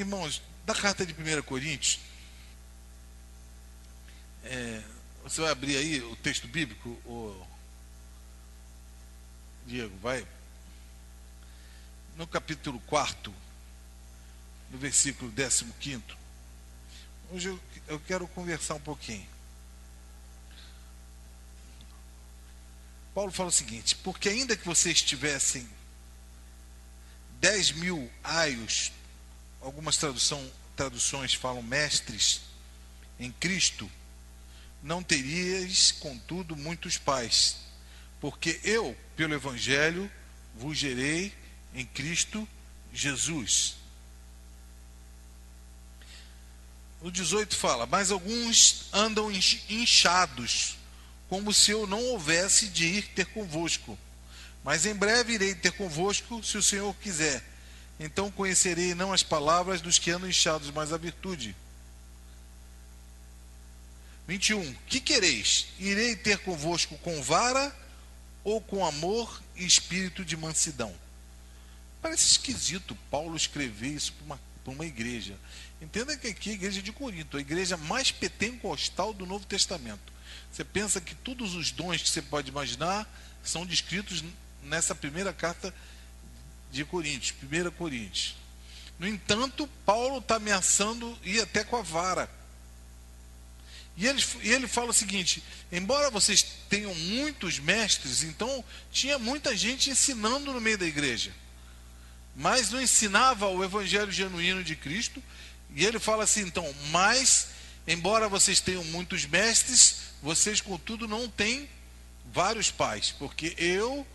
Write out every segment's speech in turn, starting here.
irmãos, da carta de 1 Coríntios, é, você vai abrir aí o texto bíblico, o Diego, vai. No capítulo 4, no versículo 15. Hoje eu, quero conversar um pouquinho. Paulo fala o seguinte: porque ainda que vocês tivessem 10 mil aios, algumas tradução, traduções falam mestres em Cristo, não teríeis, contudo, muitos pais, porque eu, pelo Evangelho, vos gerei em Cristo Jesus. O 18 fala: Mas alguns andam inchados, como se eu não houvesse de ir ter convosco. Mas em breve irei ter convosco, se o Senhor quiser. Então conhecerei não as palavras dos que andam inchados, mas a virtude. 21. Que quereis? Irei ter convosco com vara ou com amor e espírito de mansidão? Parece esquisito Paulo escrever isso para uma, uma igreja. Entenda que aqui é a igreja de Corinto, a igreja mais pentecostal do Novo Testamento. Você pensa que todos os dons que você pode imaginar são descritos nessa primeira carta de Coríntios, 1 Coríntios. No entanto, Paulo está ameaçando ir até com a vara. E ele, e ele fala o seguinte: embora vocês tenham muitos mestres, então tinha muita gente ensinando no meio da igreja, mas não ensinava o evangelho genuíno de Cristo. E ele fala assim: então, mas, embora vocês tenham muitos mestres, vocês, contudo, não têm vários pais, porque eu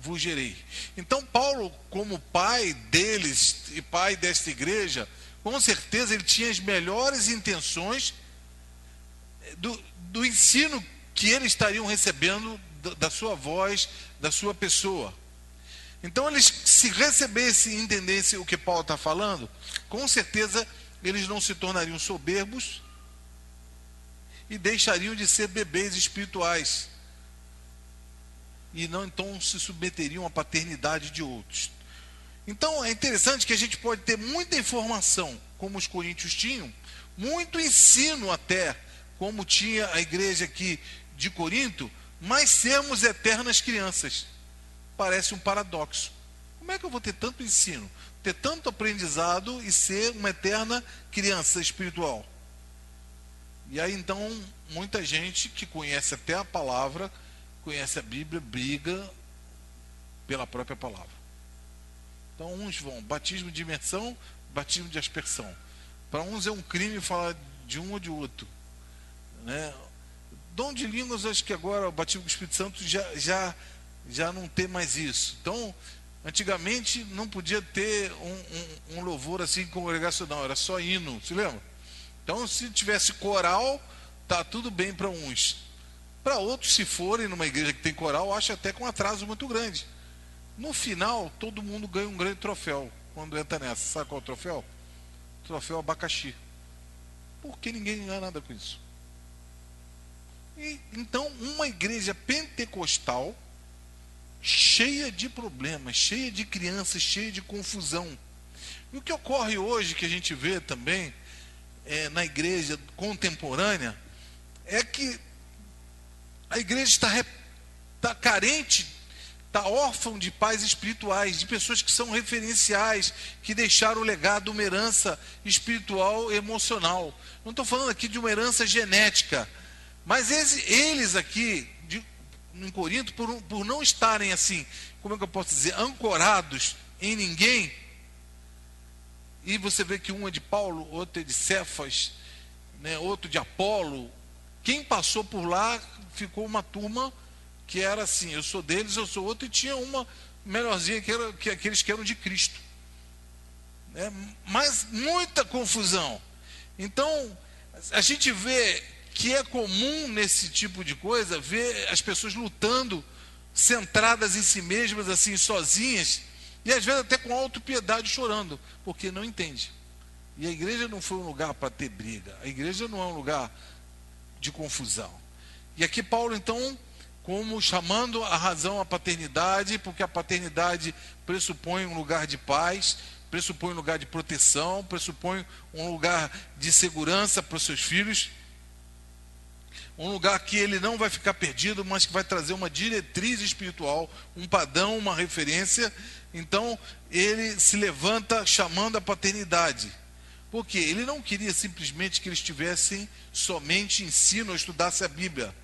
vos gerei. Então, Paulo, como pai deles e pai desta igreja, com certeza ele tinha as melhores intenções do, do ensino que eles estariam recebendo da sua voz, da sua pessoa. Então, eles, se recebessem e entendessem o que Paulo está falando, com certeza eles não se tornariam soberbos e deixariam de ser bebês espirituais. E não então se submeteriam à paternidade de outros. Então é interessante que a gente pode ter muita informação, como os coríntios tinham, muito ensino até como tinha a igreja aqui de Corinto, mas sermos eternas crianças. Parece um paradoxo. Como é que eu vou ter tanto ensino, ter tanto aprendizado e ser uma eterna criança espiritual? E aí então, muita gente que conhece até a palavra, conhece a Bíblia, briga pela própria palavra. Então, uns vão, batismo de imersão, batismo de aspersão. Para uns é um crime falar de um ou de outro. Né? Dom de línguas, acho que agora o batismo do Espírito Santo já, já, já não tem mais isso. Então, antigamente não podia ter um, um, um louvor assim congregacional, era só hino, se lembra? Então, se tivesse coral, tá tudo bem para uns. Para outros, se forem numa igreja que tem coral, acho até com um atraso muito grande. No final, todo mundo ganha um grande troféu quando entra nessa. Sabe qual é o troféu? Troféu abacaxi. Porque ninguém ganha nada com isso. E, então, uma igreja pentecostal cheia de problemas, cheia de crianças, cheia de confusão. E o que ocorre hoje, que a gente vê também é, na igreja contemporânea, é que a igreja está, está carente, está órfã de pais espirituais, de pessoas que são referenciais, que deixaram o legado, uma herança espiritual emocional. Não estou falando aqui de uma herança genética, mas eles, eles aqui, de, em Corinto, por, por não estarem assim, como é que eu posso dizer, ancorados em ninguém, e você vê que um é de Paulo, outro é de Cefas, né, outro de Apolo. Quem passou por lá ficou uma turma que era assim, eu sou deles, eu sou outro, e tinha uma melhorzinha que era que aqueles que eram de Cristo. Né? Mas muita confusão. Então, a gente vê que é comum nesse tipo de coisa ver as pessoas lutando, centradas em si mesmas, assim, sozinhas, e às vezes até com autopiedade chorando, porque não entende. E a igreja não foi um lugar para ter briga, a igreja não é um lugar de confusão. E aqui Paulo, então, como chamando a razão à paternidade, porque a paternidade pressupõe um lugar de paz, pressupõe um lugar de proteção, pressupõe um lugar de segurança para os seus filhos, um lugar que ele não vai ficar perdido, mas que vai trazer uma diretriz espiritual, um padrão, uma referência. Então, ele se levanta chamando a paternidade. Porque ele não queria simplesmente que eles tivessem somente ensino ou estudasse a Bíblia.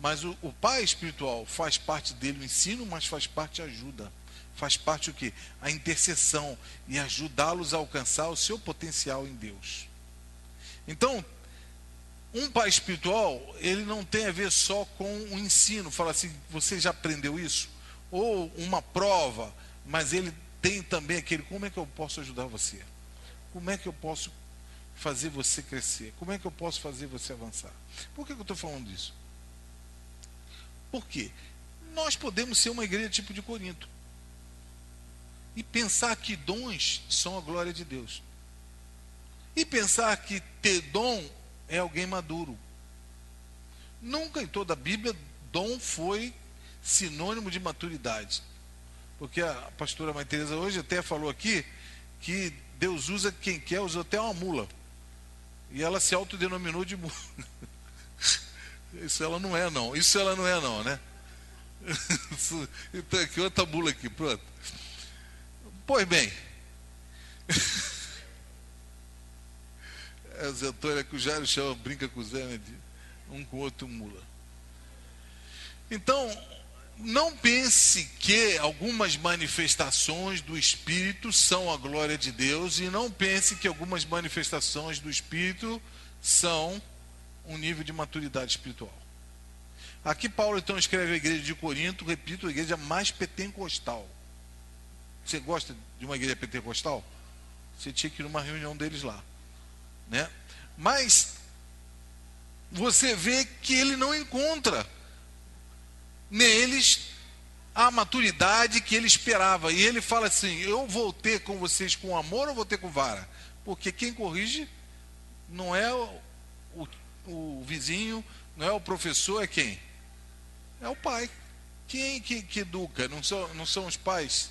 Mas o, o pai espiritual faz parte dele o ensino, mas faz parte a ajuda. Faz parte o que? A intercessão e ajudá-los a alcançar o seu potencial em Deus. Então, um pai espiritual, ele não tem a ver só com o ensino, fala assim, você já aprendeu isso? Ou uma prova, mas ele tem também aquele, como é que eu posso ajudar você? Como é que eu posso fazer você crescer? Como é que eu posso fazer você avançar? Por que, eu estou falando disso? Por quê? Nós podemos ser uma igreja tipo de Corinto. E pensar que dons são a glória de Deus. E pensar que ter dom é alguém maduro. Nunca em toda a Bíblia dom foi sinônimo de maturidade. Porque a pastora Maria Teresa hoje até falou aqui que Deus usa quem quer, usou até uma mula. E ela se autodenominou de mula. Isso ela não é, não. Isso ela não é, não, né? então, aqui outra mula aqui, pronto. Pois bem. É, Zé Antônio, que o Jairo chama, brinca com o Zé, né? Um com o outro mula. Então, não pense que algumas manifestações do Espírito são a glória de Deus e não pense que algumas manifestações do Espírito são um nível de maturidade espiritual. Aqui Paulo então escreve a igreja de Corinto, repito, a igreja mais pentecostal. Você gosta de uma igreja pentecostal? Você tinha que ir numa reunião deles lá, né? Mas você vê que ele não encontra neles a maturidade que ele esperava. E ele fala assim: Eu vou ter com vocês com amor ou vou ter com vara? Porque quem corrige não é o, o, o vizinho, não é o professor, é quem? É o pai. Quem que, que educa? Não são, não são os pais.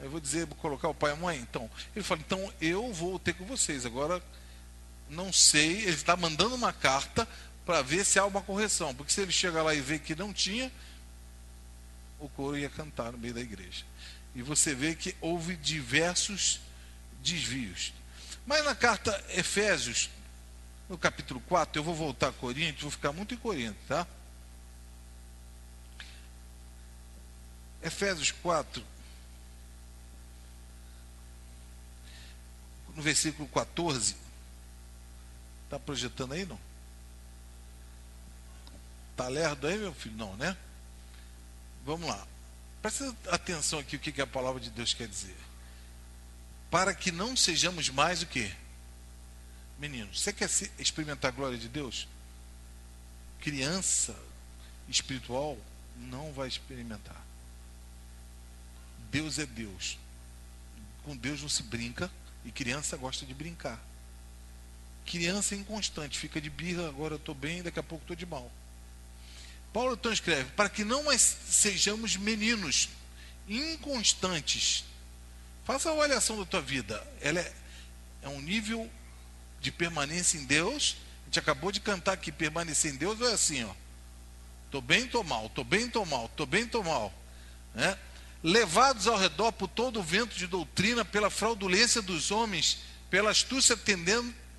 Eu vou dizer, vou colocar o pai e a mãe. Então, ele fala: Então eu vou ter com vocês. Agora, não sei. Ele está mandando uma carta para ver se há uma correção. Porque se ele chega lá e vê que não tinha, o coro ia cantar no meio da igreja. E você vê que houve diversos desvios. Mas na carta Efésios, no capítulo 4, eu vou voltar a Coríntios, vou ficar muito em Corinto, tá? Efésios 4, no versículo 14, está projetando aí, não? Está lerdo aí, meu filho? Não, né? Vamos lá. Presta atenção aqui o que a palavra de Deus quer dizer. Para que não sejamos mais o que? Meninos, você quer experimentar a glória de Deus? Criança espiritual não vai experimentar. Deus é Deus. Com Deus não se brinca e criança gosta de brincar. Criança é inconstante, fica de birra, agora eu estou bem, daqui a pouco estou de mal. Paulo então escreve: para que não sejamos meninos inconstantes. Faça a avaliação da tua vida. Ela é, é um nível de permanência em Deus. A gente acabou de cantar que permanecer em Deus é assim, ó. Tô bem, tô mal, tô bem, tô mal, tô bem, tô mal. Né? Levados ao redor por todo o vento de doutrina, pela fraudulência dos homens, pela astúcia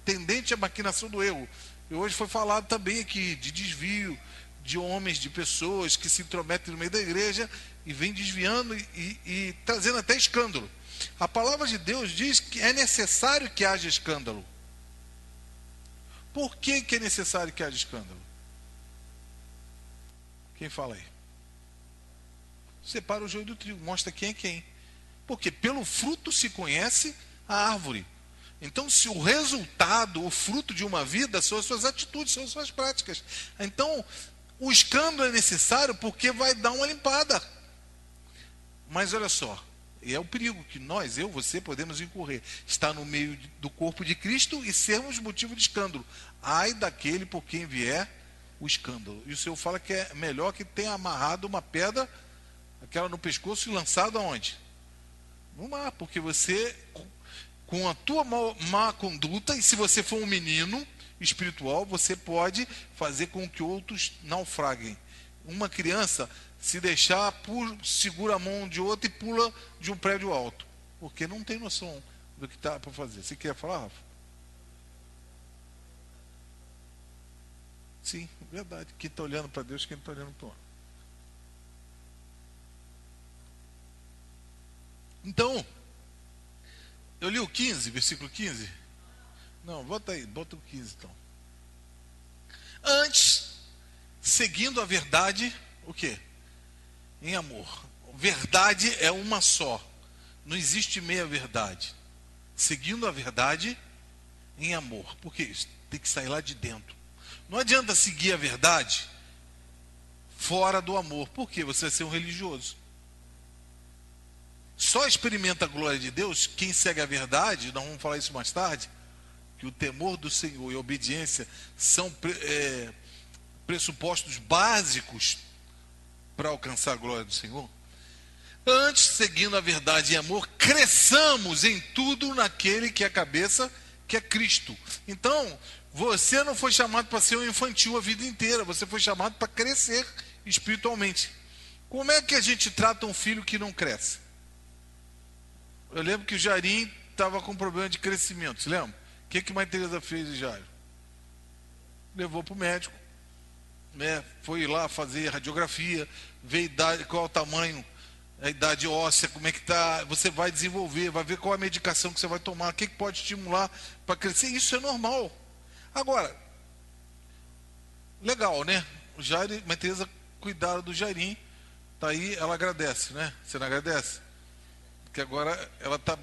tendente à maquinação do erro. E hoje foi falado também aqui de desvio, de homens, de pessoas que se intrometem no meio da igreja e vem desviando e, e, e trazendo até escândalo. A palavra de Deus diz que é necessário que haja escândalo. Por que, que é necessário que haja escândalo? Quem fala aí? Separa o joio do trigo, mostra quem é quem. Porque pelo fruto se conhece a árvore. Então, se o resultado, o fruto de uma vida são as suas atitudes, são as suas práticas. Então, o escândalo é necessário porque vai dar uma limpada. Mas olha só, é o perigo que nós, eu, você, podemos incorrer. Estar no meio do corpo de Cristo e sermos motivo de escândalo. Ai daquele por quem vier o escândalo. E o Senhor fala que é melhor que tenha amarrado uma pedra, aquela no pescoço, e lançado aonde? Vamos lá, porque você, com a tua má conduta, e se você for um menino espiritual, você pode fazer com que outros naufraguem. Uma criança, se deixar, pula, segura a mão de outra e pula de um prédio alto, porque não tem noção do que está para fazer. Você quer falar, Rafa? Sim, verdade. Quem está olhando para Deus, quem está olhando para o Então, eu li o 15, versículo 15. Não, bota aí, bota o 15 então. Antes, seguindo a verdade, o que? Em amor. Verdade é uma só. Não existe meia verdade. Seguindo a verdade em amor. Porque isso tem que sair lá de dentro. Não adianta seguir a verdade fora do amor. Por quê? Você vai ser um religioso. Só experimenta a glória de Deus quem segue a verdade, nós vamos falar isso mais tarde, que o temor do Senhor e a obediência são é, pressupostos básicos para alcançar a glória do Senhor. Antes, seguindo a verdade e amor, cresçamos em tudo naquele que é a cabeça, que é Cristo. Então, você não foi chamado para ser um infantil a vida inteira, você foi chamado para crescer espiritualmente. Como é que a gente trata um filho que não cresce? Eu lembro que o Jairim estava com problema de crescimento, se lembra? O que, que Mãe Teresa fez Jairo? Levou para o médico, né? foi lá fazer radiografia, ver idade, qual é o tamanho, a idade óssea, como é que está, você vai desenvolver, vai ver qual a medicação que você vai tomar, o que, que pode estimular para crescer, isso é normal. Agora, legal, né? O Jair, Mãe Teresa cuidaram do Jairim, tá aí, ela agradece, né? Você não agradece? que agora ela está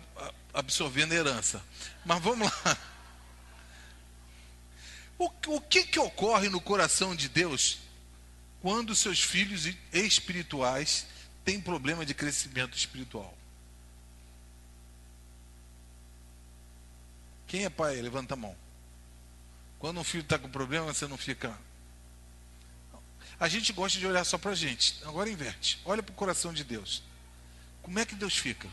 absorvendo herança. Mas vamos lá. O, o que, que ocorre no coração de Deus quando seus filhos espirituais têm problema de crescimento espiritual? Quem é pai? Levanta a mão. Quando um filho está com problema, você não fica. A gente gosta de olhar só para a gente. Agora inverte. Olha para o coração de Deus. Como é que Deus fica?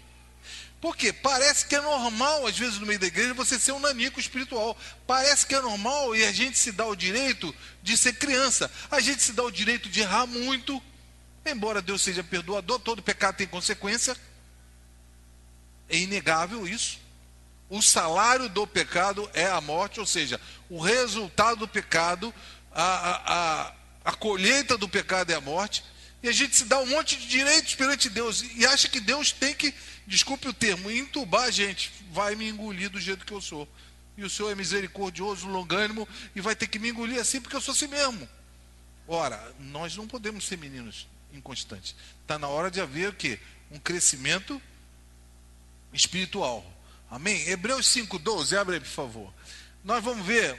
Porque parece que é normal, às vezes, no meio da igreja, você ser um nanico espiritual. Parece que é normal e a gente se dá o direito de ser criança. A gente se dá o direito de errar muito. Embora Deus seja perdoador, todo pecado tem consequência. É inegável isso. O salário do pecado é a morte, ou seja, o resultado do pecado, a, a, a, a colheita do pecado é a morte. E a gente se dá um monte de direitos perante Deus e acha que Deus tem que, desculpe o termo, entubar a gente, vai me engolir do jeito que eu sou. E o Senhor é misericordioso, longânimo e vai ter que me engolir assim porque eu sou assim mesmo. Ora, nós não podemos ser meninos inconstantes. Está na hora de haver o quê? Um crescimento espiritual. Amém? Hebreus 5,12, abre aí, por favor. Nós vamos ver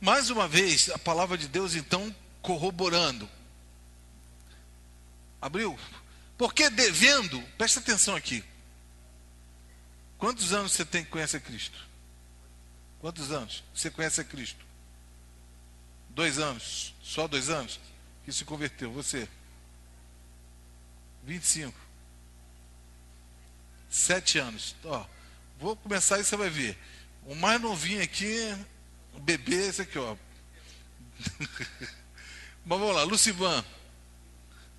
mais uma vez a palavra de Deus, então, corroborando Abriu? Porque devendo, presta atenção aqui. Quantos anos você tem que conhecer Cristo? Quantos anos você conhece a Cristo? Dois anos. Só dois anos? Que se converteu. Você? 25. Sete anos. Ó, vou começar e você vai ver. O mais novinho aqui, o bebê, esse aqui, ó. Mas vamos lá, Lucivan.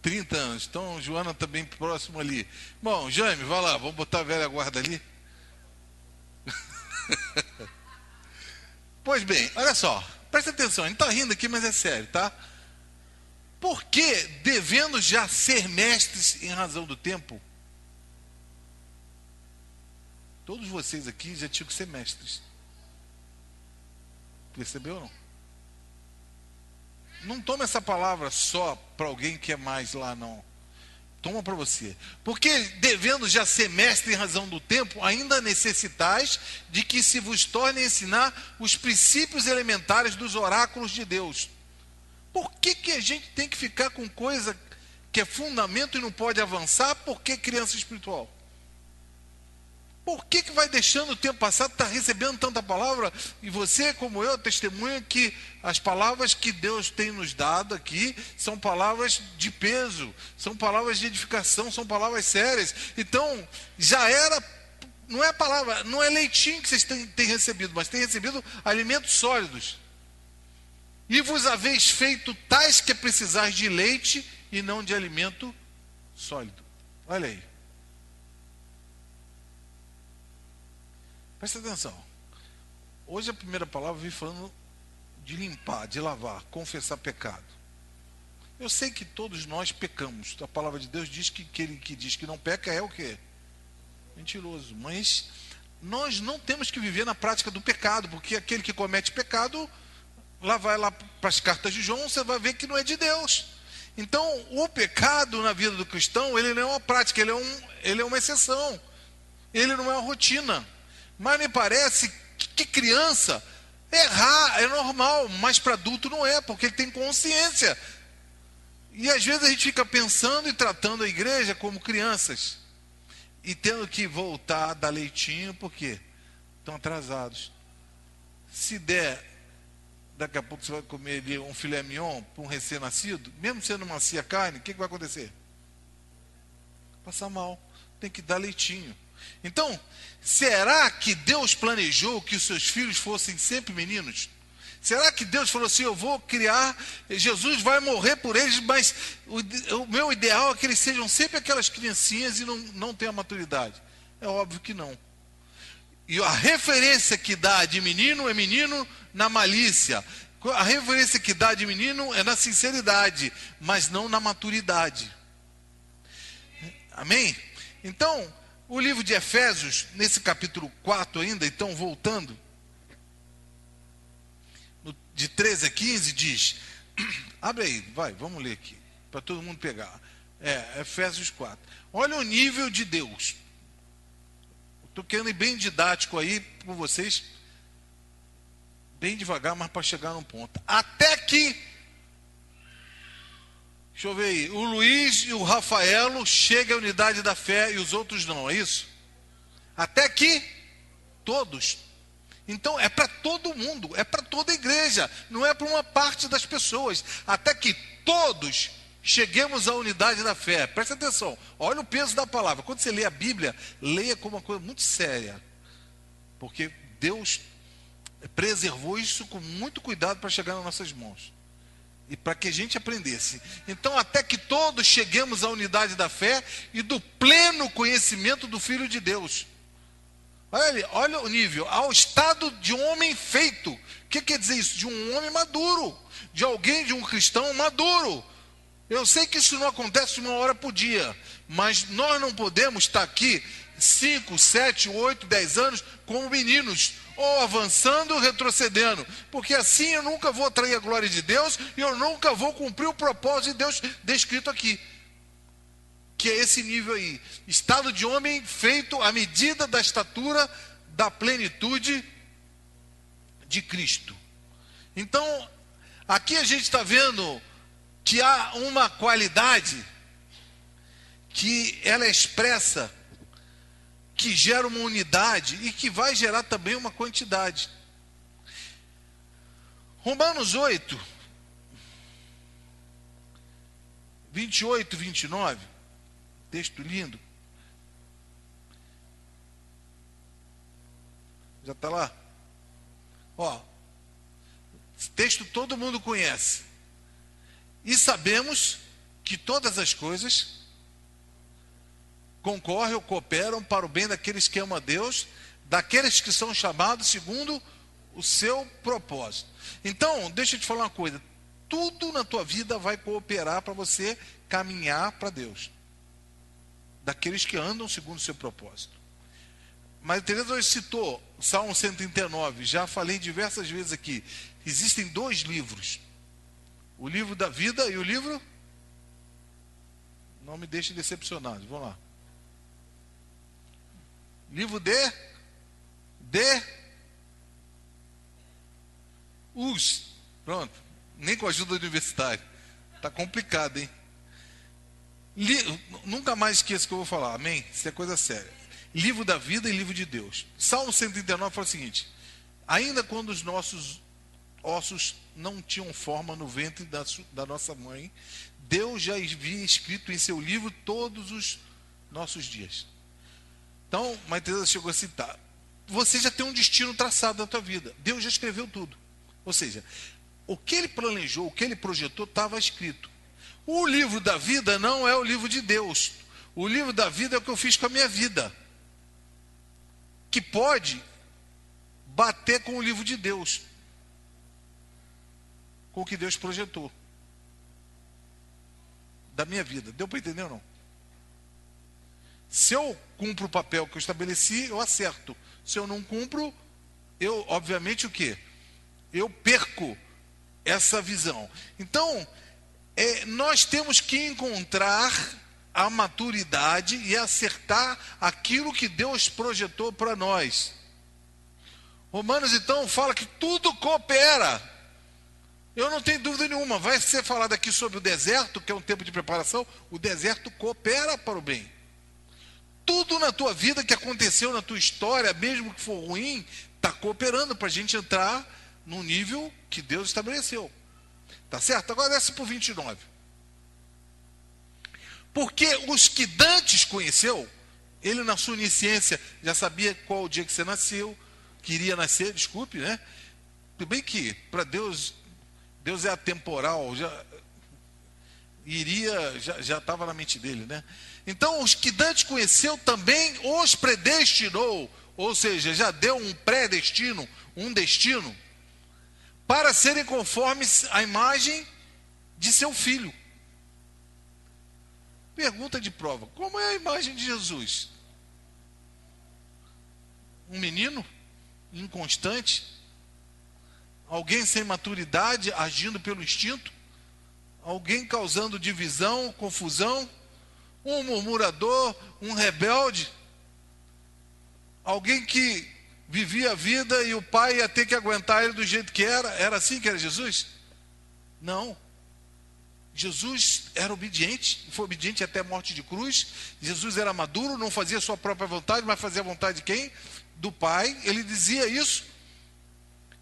30 anos. Então, Joana está bem próximo ali. Bom, Jaime, vai lá, vamos botar a velha guarda ali. pois bem, olha só, presta atenção, a gente está rindo aqui, mas é sério, tá? Por que, devendo já ser mestres em razão do tempo, todos vocês aqui já tinham que ser mestres. Percebeu ou não? Não toma essa palavra só para alguém que é mais lá, não. Toma para você. Porque, devendo já ser mestre em razão do tempo, ainda necessitais de que se vos torne ensinar os princípios elementares dos oráculos de Deus. Por que, que a gente tem que ficar com coisa que é fundamento e não pode avançar? Por que criança espiritual? Por que, que vai deixando o tempo passar, está recebendo tanta palavra? E você, como eu, testemunha que as palavras que Deus tem nos dado aqui são palavras de peso, são palavras de edificação, são palavras sérias. Então, já era, não é palavra, não é leitinho que vocês têm, têm recebido, mas têm recebido alimentos sólidos. E vos haveis feito tais que precisais de leite e não de alimento sólido. Olha aí. Presta atenção. Hoje a primeira palavra vem falando de limpar, de lavar, confessar pecado. Eu sei que todos nós pecamos. A palavra de Deus diz que aquele que diz que não peca é o quê? Mentiroso. Mas nós não temos que viver na prática do pecado, porque aquele que comete pecado, lá vai lá para as cartas de João, você vai ver que não é de Deus. Então, o pecado na vida do cristão, ele não é uma prática, ele é, um, ele é uma exceção. Ele não é uma rotina. Mas me parece que criança errar é normal, mas para adulto não é, porque ele tem consciência. E às vezes a gente fica pensando e tratando a igreja como crianças. E tendo que voltar a dar leitinho, porque estão atrasados. Se der, daqui a pouco você vai comer ali um filé mignon para um recém-nascido, mesmo sendo macia carne, o que, que vai acontecer? Passar mal. Tem que dar leitinho. Então, será que Deus planejou que os seus filhos fossem sempre meninos? Será que Deus falou assim: eu vou criar, Jesus vai morrer por eles, mas o, o meu ideal é que eles sejam sempre aquelas criancinhas e não, não tenham maturidade? É óbvio que não. E a referência que dá de menino é menino na malícia. A referência que dá de menino é na sinceridade, mas não na maturidade. Amém? Então, o livro de Efésios, nesse capítulo 4 ainda, então voltando, de 13 a 15, diz: abre aí, vai, vamos ler aqui, para todo mundo pegar. É, Efésios 4. Olha o nível de Deus. Estou querendo ir bem didático aí com vocês, bem devagar, mas para chegar num ponto. Até que Deixa eu ver aí. O Luiz e o Rafaelo chegam à unidade da fé e os outros não, é isso? Até que todos. Então é para todo mundo, é para toda a igreja, não é para uma parte das pessoas. Até que todos cheguemos à unidade da fé. Presta atenção, olha o peso da palavra. Quando você lê a Bíblia, leia como uma coisa muito séria. Porque Deus preservou isso com muito cuidado para chegar nas nossas mãos e para que a gente aprendesse. Então, até que todos cheguemos à unidade da fé e do pleno conhecimento do Filho de Deus. Olha, olha o nível, ao estado de homem feito. O que quer dizer isso? De um homem maduro, de alguém, de um cristão maduro. Eu sei que isso não acontece uma hora por dia, mas nós não podemos estar aqui 5, 7, 8, 10 anos como meninos, ou avançando ou retrocedendo, porque assim eu nunca vou atrair a glória de Deus e eu nunca vou cumprir o propósito de Deus descrito aqui. Que é esse nível aí, estado de homem feito à medida da estatura da plenitude de Cristo. Então, aqui a gente está vendo que há uma qualidade que ela é expressa que gera uma unidade e que vai gerar também uma quantidade. Romanos 8, 28, 29, texto lindo. Já está lá? Ó, texto todo mundo conhece. E sabemos que todas as coisas concorrem ou cooperam para o bem daqueles que amam a Deus, daqueles que são chamados segundo o seu propósito. Então, deixa eu te falar uma coisa: tudo na tua vida vai cooperar para você caminhar para Deus, daqueles que andam segundo o seu propósito. Mas Teresa hoje citou Salmo 139, já falei diversas vezes aqui. Existem dois livros: o livro da vida e o livro. Não me deixe decepcionado. Vamos lá. Livro de de us. Pronto. Nem com a ajuda do universitário. Tá complicado, hein? Li, nunca mais esqueça o que eu vou falar. Amém? Isso é coisa séria. livro da vida e livro de Deus. Salmo 139 fala o seguinte: Ainda quando os nossos ossos não tinham forma no ventre da, da nossa mãe, Deus já havia escrito em seu livro todos os nossos dias. Então, Mãe Teresa chegou a citar: você já tem um destino traçado na tua vida. Deus já escreveu tudo. Ou seja, o que ele planejou, o que ele projetou, estava escrito. O livro da vida não é o livro de Deus. O livro da vida é o que eu fiz com a minha vida. Que pode bater com o livro de Deus. Com o que Deus projetou. Da minha vida. Deu para entender ou não? Se eu cumpro o papel que eu estabeleci, eu acerto. Se eu não cumpro, eu, obviamente, o que? Eu perco essa visão. Então, é, nós temos que encontrar a maturidade e acertar aquilo que Deus projetou para nós. Romanos, então, fala que tudo coopera. Eu não tenho dúvida nenhuma. Vai ser falado aqui sobre o deserto, que é um tempo de preparação. O deserto coopera para o bem tudo na tua vida que aconteceu na tua história, mesmo que for ruim, está cooperando para a gente entrar no nível que Deus estabeleceu. Tá certo? Agora desce para o 29. Porque os que Dantes conheceu, ele na sua onisciência já sabia qual o dia que você nasceu, queria nascer, desculpe, né? Tudo bem que para Deus, Deus é atemporal, já iria, já estava na mente dele, né? Então, os que Dante conheceu também os predestinou, ou seja, já deu um pré-destino, um destino, para serem conformes à imagem de seu filho. Pergunta de prova: como é a imagem de Jesus? Um menino inconstante? Alguém sem maturidade, agindo pelo instinto? Alguém causando divisão, confusão? Um murmurador, um rebelde, alguém que vivia a vida e o pai ia ter que aguentar ele do jeito que era. Era assim que era Jesus? Não. Jesus era obediente, foi obediente até a morte de cruz. Jesus era maduro, não fazia sua própria vontade, mas fazia a vontade de quem? Do Pai. Ele dizia isso.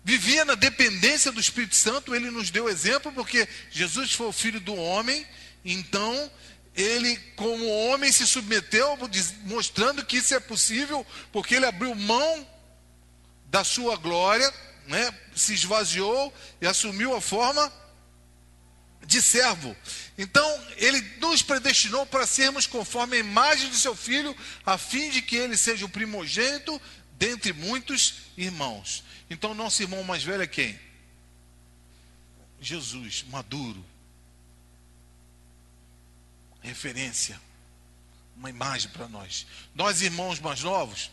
Vivia na dependência do Espírito Santo, ele nos deu exemplo, porque Jesus foi o filho do homem, então ele, como homem, se submeteu, mostrando que isso é possível, porque ele abriu mão da sua glória, né, se esvaziou e assumiu a forma de servo. Então, ele nos predestinou para sermos conforme a imagem de seu filho, a fim de que ele seja o primogênito dentre muitos irmãos. Então, nosso irmão mais velho é quem? Jesus, maduro, referência, uma imagem para nós. Nós, irmãos mais novos,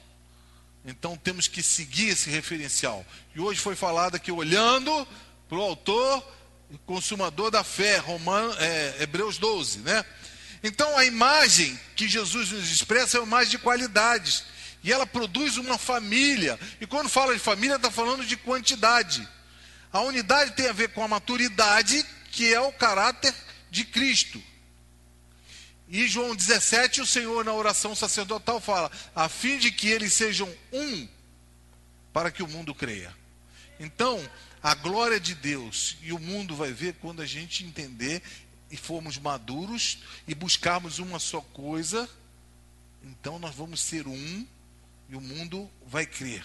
então temos que seguir esse referencial. E hoje foi falado aqui, olhando para o autor e consumador da fé, Romano, é, Hebreus 12, né? Então a imagem que Jesus nos expressa é uma imagem de qualidades. E ela produz uma família. E quando fala de família, está falando de quantidade. A unidade tem a ver com a maturidade, que é o caráter de Cristo. E João 17, o Senhor, na oração sacerdotal, fala: a fim de que eles sejam um, para que o mundo creia. Então, a glória de Deus e o mundo vai ver quando a gente entender e formos maduros e buscarmos uma só coisa, então nós vamos ser um e o mundo vai crer.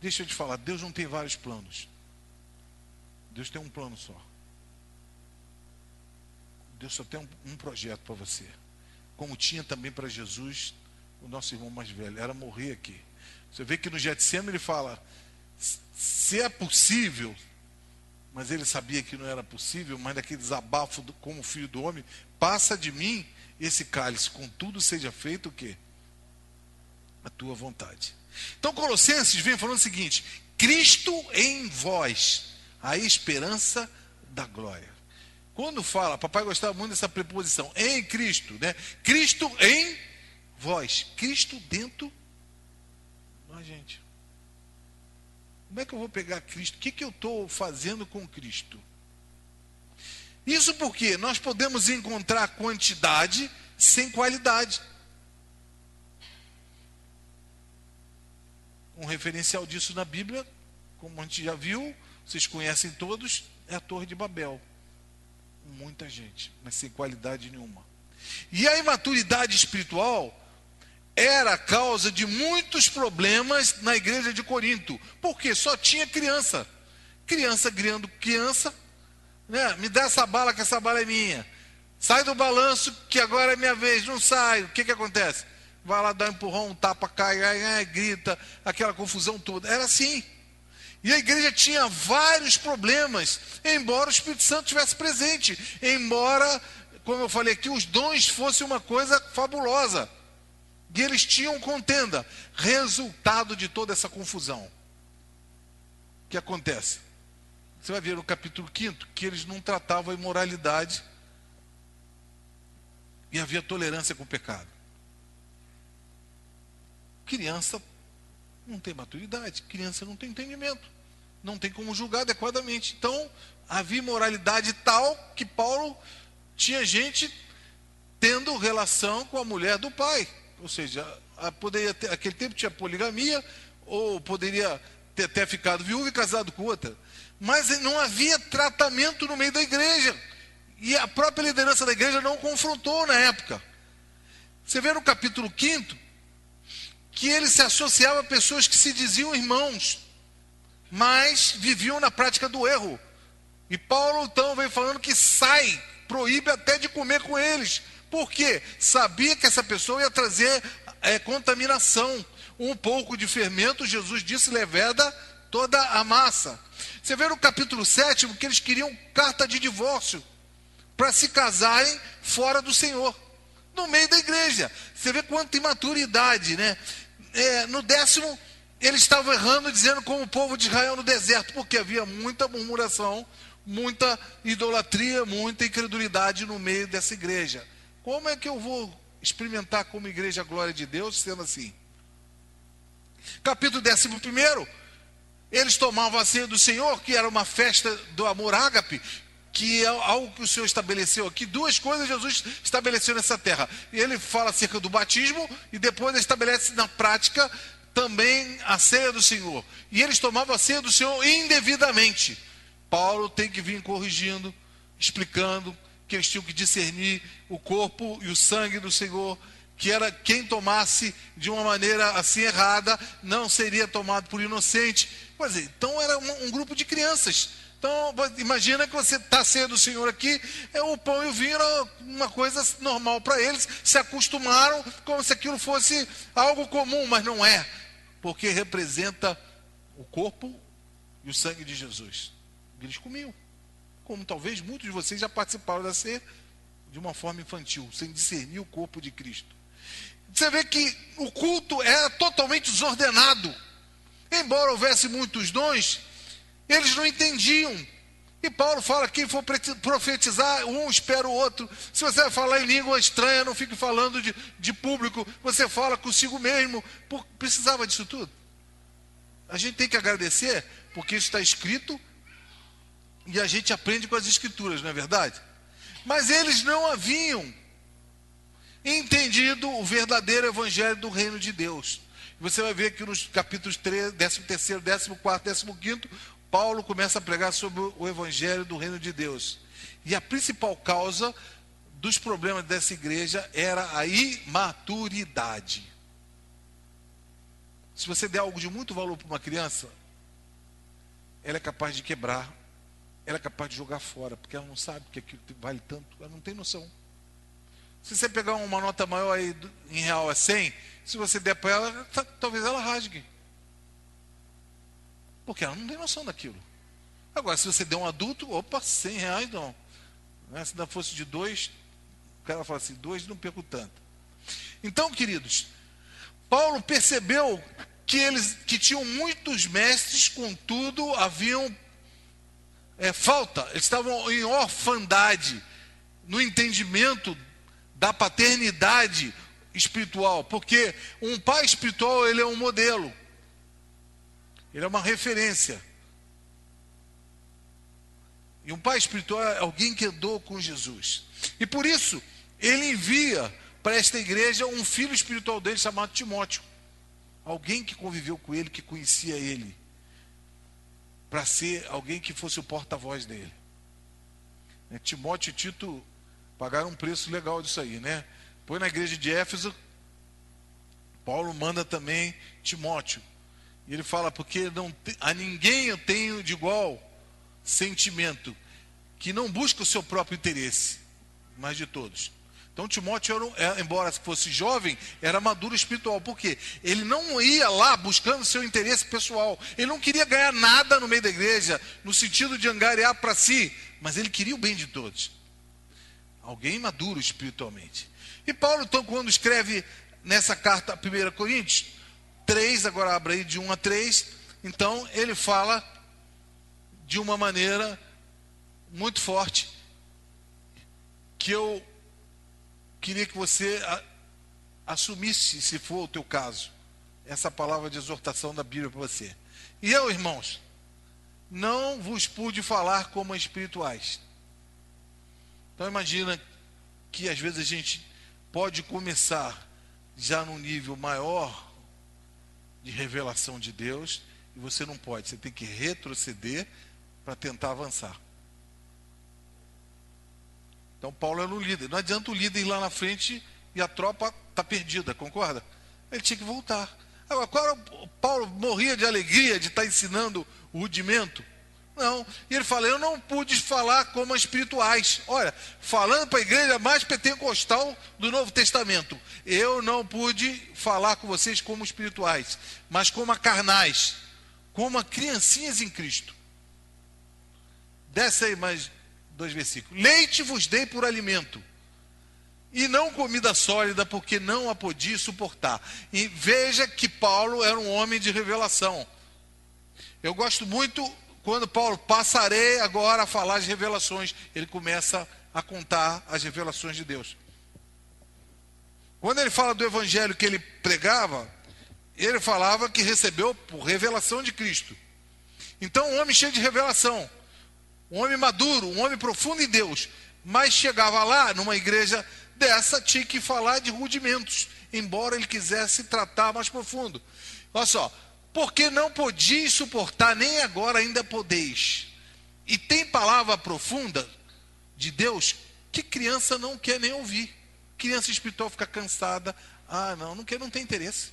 Deixa eu te falar, Deus não tem vários planos. Deus tem um plano só. Deus só tem um, um projeto para você. Como tinha também para Jesus, o nosso irmão mais velho, era morrer aqui. Você vê que no Getsemane ele fala: se é possível, mas ele sabia que não era possível, mas naquele desabafo do, como filho do homem, passa de mim esse cálice, contudo seja feito o quê? A tua vontade. Então Colossenses vem falando o seguinte: Cristo em vós, a esperança da glória. Quando fala, papai gostava muito dessa preposição, em Cristo, né? Cristo em vós, Cristo dentro da gente. Como é que eu vou pegar Cristo? O que, que eu estou fazendo com Cristo? Isso porque nós podemos encontrar quantidade sem qualidade. Um referencial disso na Bíblia, como a gente já viu, vocês conhecem todos, é a Torre de Babel. Muita gente, mas sem qualidade nenhuma. E a imaturidade espiritual era a causa de muitos problemas na igreja de Corinto, porque só tinha criança. Criança criando criança, né? me dá essa bala, que essa bala é minha. Sai do balanço, que agora é minha vez. Não sai. O que, que acontece? Vai lá dar um empurrão, um tapa, cai, grita, aquela confusão toda. Era assim. E a igreja tinha vários problemas, embora o Espírito Santo estivesse presente, embora, como eu falei aqui, os dons fossem uma coisa fabulosa. E eles tinham contenda. Resultado de toda essa confusão. O que acontece? Você vai ver no capítulo 5 que eles não tratavam a imoralidade e havia tolerância com o pecado. Criança não tem maturidade, criança não tem entendimento, não tem como julgar adequadamente. Então, havia imoralidade tal que Paulo tinha gente tendo relação com a mulher do pai. Ou seja, poderia ter, aquele tempo tinha poligamia, ou poderia ter até ficado viúvo e casado com outra. Mas não havia tratamento no meio da igreja. E a própria liderança da igreja não confrontou na época. Você vê no capítulo 5 que ele se associava a pessoas que se diziam irmãos, mas viviam na prática do erro. E Paulo então vem falando que sai, proíbe até de comer com eles. Por quê? Sabia que essa pessoa ia trazer é, contaminação. Um pouco de fermento, Jesus disse, leveda toda a massa. Você vê no capítulo 7 que eles queriam carta de divórcio para se casarem fora do Senhor, no meio da igreja. Você vê quanta imaturidade, né? É, no décimo, eles estavam errando, dizendo como o povo de Israel no deserto, porque havia muita murmuração, muita idolatria, muita incredulidade no meio dessa igreja. Como é que eu vou experimentar como igreja a glória de Deus sendo assim? Capítulo décimo primeiro, eles tomavam a ceia do Senhor, que era uma festa do amor ágape, que é algo que o Senhor estabeleceu aqui. Duas coisas Jesus estabeleceu nessa terra. Ele fala acerca do batismo e depois ele estabelece na prática também a ceia do Senhor. E eles tomavam a ceia do Senhor indevidamente. Paulo tem que vir corrigindo, explicando que eles tinham que discernir o corpo e o sangue do Senhor que era quem tomasse de uma maneira assim errada não seria tomado por inocente. Pois é, então era um, um grupo de crianças. Então, imagina que você está sendo o Senhor aqui, é, o pão e o vinho uma coisa normal para eles, se acostumaram como se aquilo fosse algo comum, mas não é, porque representa o corpo e o sangue de Jesus. Eles comiam, como talvez muitos de vocês já participaram da ceia de uma forma infantil, sem discernir o corpo de Cristo. Você vê que o culto era totalmente desordenado. Embora houvesse muitos dons, eles não entendiam. E Paulo fala: quem for profetizar, um espera o outro. Se você vai falar em língua estranha, não fique falando de, de público, você fala consigo mesmo. Por, precisava disso tudo. A gente tem que agradecer, porque isso está escrito e a gente aprende com as escrituras, não é verdade? Mas eles não haviam entendido o verdadeiro evangelho do reino de Deus. Você vai ver que nos capítulos 13, 13, 14, 15, Paulo começa a pregar sobre o evangelho do reino de Deus. E a principal causa dos problemas dessa igreja era a imaturidade. Se você der algo de muito valor para uma criança, ela é capaz de quebrar, ela é capaz de jogar fora, porque ela não sabe que aquilo vale tanto, ela não tem noção. Se você pegar uma nota maior aí em real a 100, se você der para ela, talvez ela rasgue. Porque ela não tem noção daquilo. Agora, se você der um adulto, opa, 100 reais não. Né? Se não fosse de dois, o cara fala assim, dois não perco tanto. Então, queridos, Paulo percebeu que eles que tinham muitos mestres, contudo, haviam é, falta, eles estavam em orfandade no entendimento da paternidade espiritual, porque um pai espiritual ele é um modelo, ele é uma referência. E um pai espiritual é alguém que andou com Jesus. E por isso, ele envia para esta igreja um filho espiritual dele chamado Timóteo. Alguém que conviveu com ele, que conhecia ele, para ser alguém que fosse o porta-voz dele. Né, Timóteo e Tito pagaram um preço legal disso aí, né? Foi na igreja de Éfeso, Paulo manda também Timóteo. E ele fala, porque não a ninguém eu tenho de igual sentimento, que não busca o seu próprio interesse, mas de todos. Então Timóteo, era, é, embora fosse jovem, era maduro espiritual. Por quê? Ele não ia lá buscando seu interesse pessoal. Ele não queria ganhar nada no meio da igreja, no sentido de angariar para si, mas ele queria o bem de todos. Alguém maduro espiritualmente. E Paulo, então, quando escreve nessa carta 1 Coríntios 3, agora abre aí de 1 a 3, então ele fala de uma maneira muito forte que eu queria que você assumisse, se for o teu caso, essa palavra de exortação da Bíblia para você. E eu, irmãos, não vos pude falar como espirituais. Então imagina que às vezes a gente pode começar já num nível maior de revelação de Deus e você não pode, você tem que retroceder para tentar avançar. Então Paulo era o líder. Não adianta o líder ir lá na frente e a tropa está perdida, concorda? Ele tinha que voltar. Agora, Paulo morria de alegria de estar tá ensinando o rudimento? Não. E ele fala: Eu não pude falar como espirituais. Olha, falando para a igreja mais pentecostal do Novo Testamento, eu não pude falar com vocês como espirituais, mas como carnais, como criancinhas em Cristo. Desce aí mais dois versículos. Leite vos dei por alimento, e não comida sólida, porque não a podia suportar. E veja que Paulo era um homem de revelação. Eu gosto muito quando Paulo passarei agora a falar as revelações, ele começa a contar as revelações de Deus. Quando ele fala do evangelho que ele pregava, ele falava que recebeu por revelação de Cristo. Então, um homem cheio de revelação um homem maduro, um homem profundo em Deus, mas chegava lá, numa igreja dessa, tinha que falar de rudimentos, embora ele quisesse tratar mais profundo. Olha só, porque não podiais suportar, nem agora ainda podeis. E tem palavra profunda de Deus que criança não quer nem ouvir. Criança espiritual fica cansada. Ah, não, não quer, não tem interesse.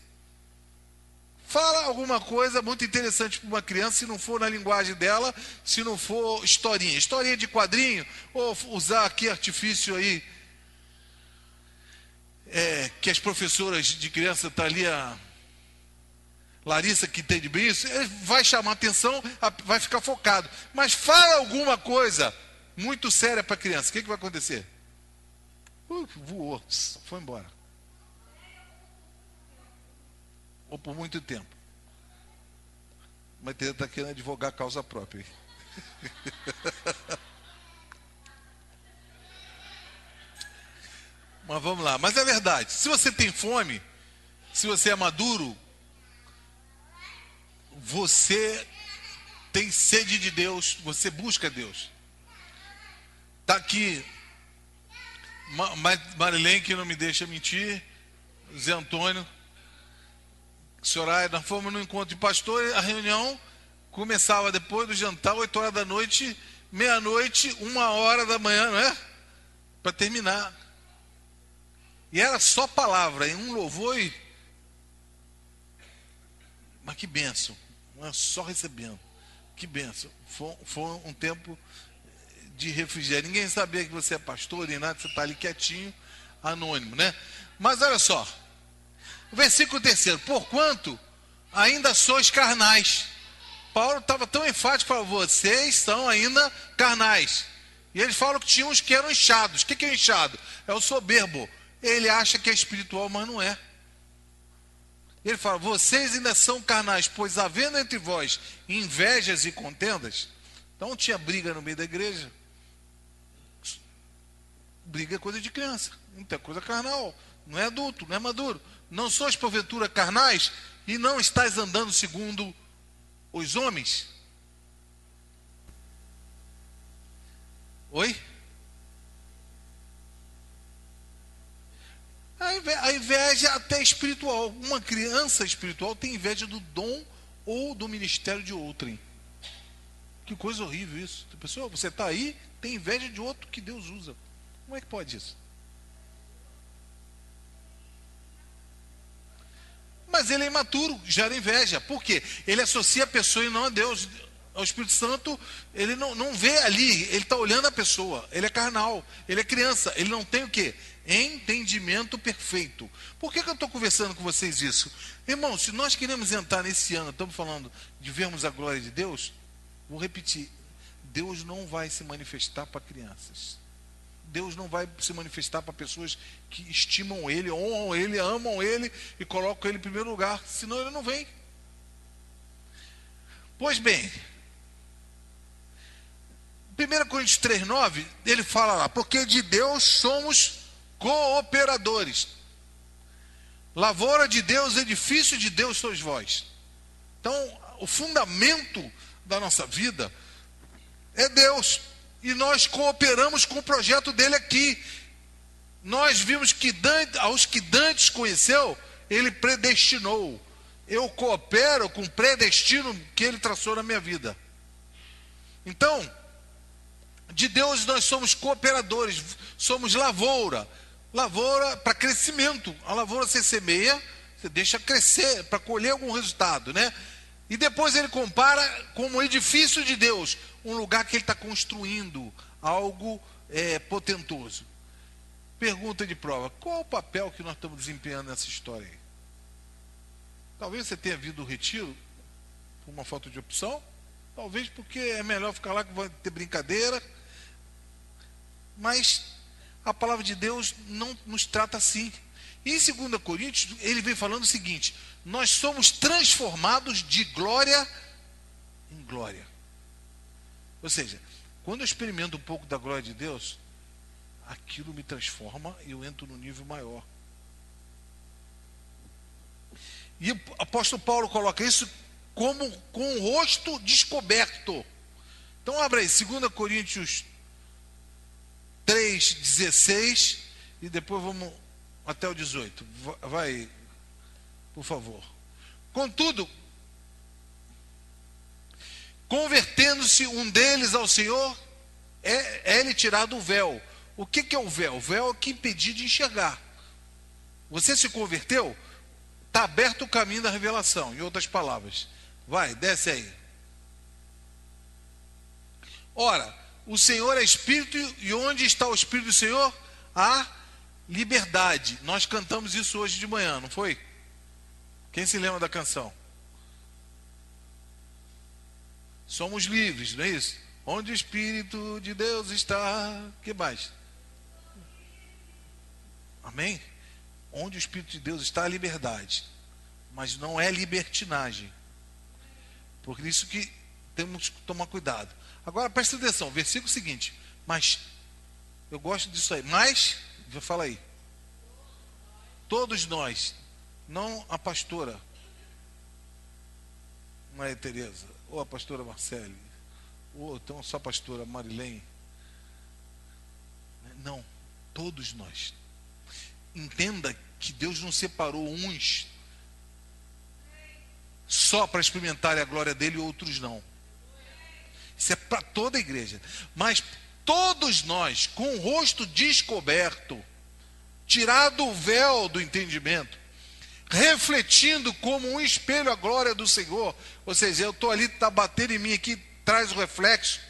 Fala alguma coisa muito interessante para uma criança, se não for na linguagem dela, se não for historinha. Historinha de quadrinho, ou usar aqui artifício aí, é, que as professoras de criança estão tá ali, a Larissa que entende bem isso, vai chamar atenção, vai ficar focado. Mas fala alguma coisa muito séria para a criança, o que, que vai acontecer? Uh, voou, foi embora. ou por muito tempo. Mas está querendo advogar a causa própria. Mas vamos lá. Mas é verdade. Se você tem fome, se você é maduro, você tem sede de Deus, você busca Deus. Está aqui Marilene, que não me deixa mentir, Zé Antônio, Soraya, nós fomos no encontro de pastor, a reunião começava depois do jantar, 8 horas da noite, meia-noite, uma hora da manhã, não é? Para terminar. E era só palavra, em um louvor e. Mas que benção, é só recebendo. Que benção. Foi, foi um tempo de refrigério. Ninguém sabia que você é pastor, nem nada, você está ali quietinho, anônimo, né? Mas olha só, Versículo terceiro, porquanto ainda sois carnais. Paulo estava tão enfático para vocês são ainda carnais. E eles falam que tinha uns que eram inchados. O que é inchado? É o soberbo. Ele acha que é espiritual, mas não é. Ele fala: vocês ainda são carnais, pois havendo entre vós invejas e contendas. Então tinha briga no meio da igreja. Briga é coisa de criança, não tem coisa carnal, não é adulto, não é maduro. Não sois porventura carnais e não estáis andando segundo os homens? Oi? A inveja até espiritual. Uma criança espiritual tem inveja do dom ou do ministério de outrem. Que coisa horrível isso. Pessoa, você está aí, tem inveja de outro que Deus usa. Como é que pode isso? Mas ele é imaturo, gera inveja. Por quê? Ele associa a pessoa e não a Deus. O Espírito Santo, ele não, não vê ali, ele está olhando a pessoa. Ele é carnal, ele é criança, ele não tem o quê? Entendimento perfeito. Por que, que eu estou conversando com vocês isso? Irmão, se nós queremos entrar nesse ano, estamos falando de vermos a glória de Deus, vou repetir: Deus não vai se manifestar para crianças. Deus não vai se manifestar para pessoas que estimam Ele, honram Ele, amam Ele e colocam Ele em primeiro lugar, senão Ele não vem. Pois bem, 1 Coríntios 3,9, ele fala lá, porque de Deus somos cooperadores. Lavoura de Deus, edifício de Deus sois vós. Então, o fundamento da nossa vida é Deus e nós cooperamos com o projeto dele aqui. Nós vimos que Dante, aos que Dantes conheceu, ele predestinou. Eu coopero com o predestino que ele traçou na minha vida. Então, de Deus nós somos cooperadores, somos lavoura. Lavoura para crescimento. A lavoura você semeia, você deixa crescer para colher algum resultado, né? E depois ele compara como um edifício de Deus, um lugar que ele está construindo algo é, potentoso. Pergunta de prova: qual o papel que nós estamos desempenhando nessa história aí? Talvez você tenha vindo do retiro por uma falta de opção, talvez porque é melhor ficar lá que vai ter brincadeira, mas a palavra de Deus não nos trata assim. E em 2 Coríntios, ele vem falando o seguinte: nós somos transformados de glória em glória. Ou seja, quando eu experimento um pouco da glória de Deus, aquilo me transforma e eu entro no nível maior. E o apóstolo Paulo coloca isso como com o rosto descoberto. Então abra aí, 2 Coríntios 3, 16 e depois vamos até o 18. Vai, por favor. Contudo, convertendo-se um deles ao Senhor, é, é tirado o véu. O que, que é o véu? O véu é que impedia de enxergar. Você se converteu? Está aberto o caminho da revelação. Em outras palavras, vai, desce aí. Ora, o Senhor é Espírito e onde está o Espírito do Senhor? Há liberdade. Nós cantamos isso hoje de manhã, não foi? Quem se lembra da canção? Somos livres, não é isso? Onde o Espírito de Deus está, que mais? Amém? Onde o Espírito de Deus está, a liberdade. Mas não é libertinagem. Por isso que temos que tomar cuidado. Agora preste atenção, versículo seguinte. Mas, eu gosto disso aí. Mas, fala aí. Todos nós, não a pastora Maria Tereza, ou a pastora Marcele, ou então só a pastora Marilene. Não, todos nós. Entenda que Deus não separou uns só para experimentar a glória dele e outros não. Isso é para toda a igreja. Mas todos nós, com o rosto descoberto, tirado o véu do entendimento, refletindo como um espelho a glória do Senhor, ou seja, eu estou ali, está batendo em mim aqui, traz o reflexo.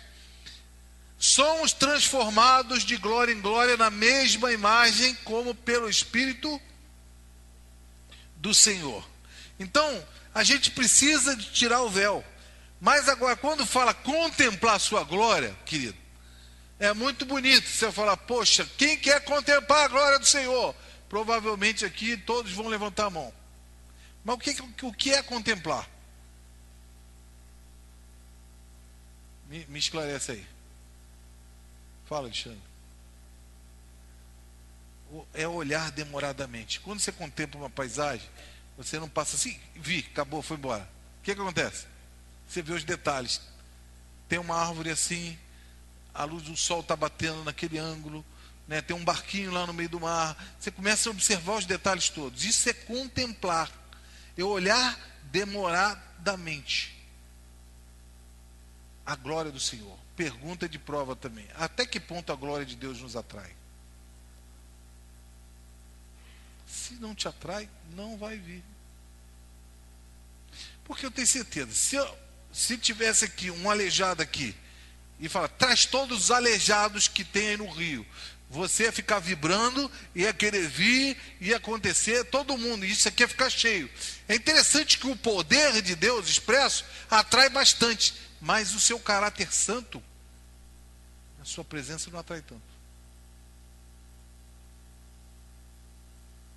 Somos transformados de glória em glória na mesma imagem, como pelo Espírito do Senhor. Então, a gente precisa de tirar o véu. Mas agora, quando fala contemplar a sua glória, querido, é muito bonito você falar, poxa, quem quer contemplar a glória do Senhor? Provavelmente aqui todos vão levantar a mão. Mas o que, o que é contemplar? Me, me esclarece aí. Fala, Alexandre. É olhar demoradamente. Quando você contempla uma paisagem, você não passa assim, vi, acabou, foi embora. O que, que acontece? Você vê os detalhes. Tem uma árvore assim, a luz do sol está batendo naquele ângulo, né, tem um barquinho lá no meio do mar. Você começa a observar os detalhes todos. Isso é contemplar, é olhar demoradamente a glória do Senhor. Pergunta de prova também. Até que ponto a glória de Deus nos atrai? Se não te atrai, não vai vir. Porque eu tenho certeza, se, eu, se tivesse aqui um aleijado aqui, e fala, traz todos os aleijados que tem aí no rio. Você ia ficar vibrando, ia querer vir, ia acontecer, todo mundo, isso aqui ia ficar cheio. É interessante que o poder de Deus expresso atrai bastante, mas o seu caráter santo, a sua presença não atrai tanto.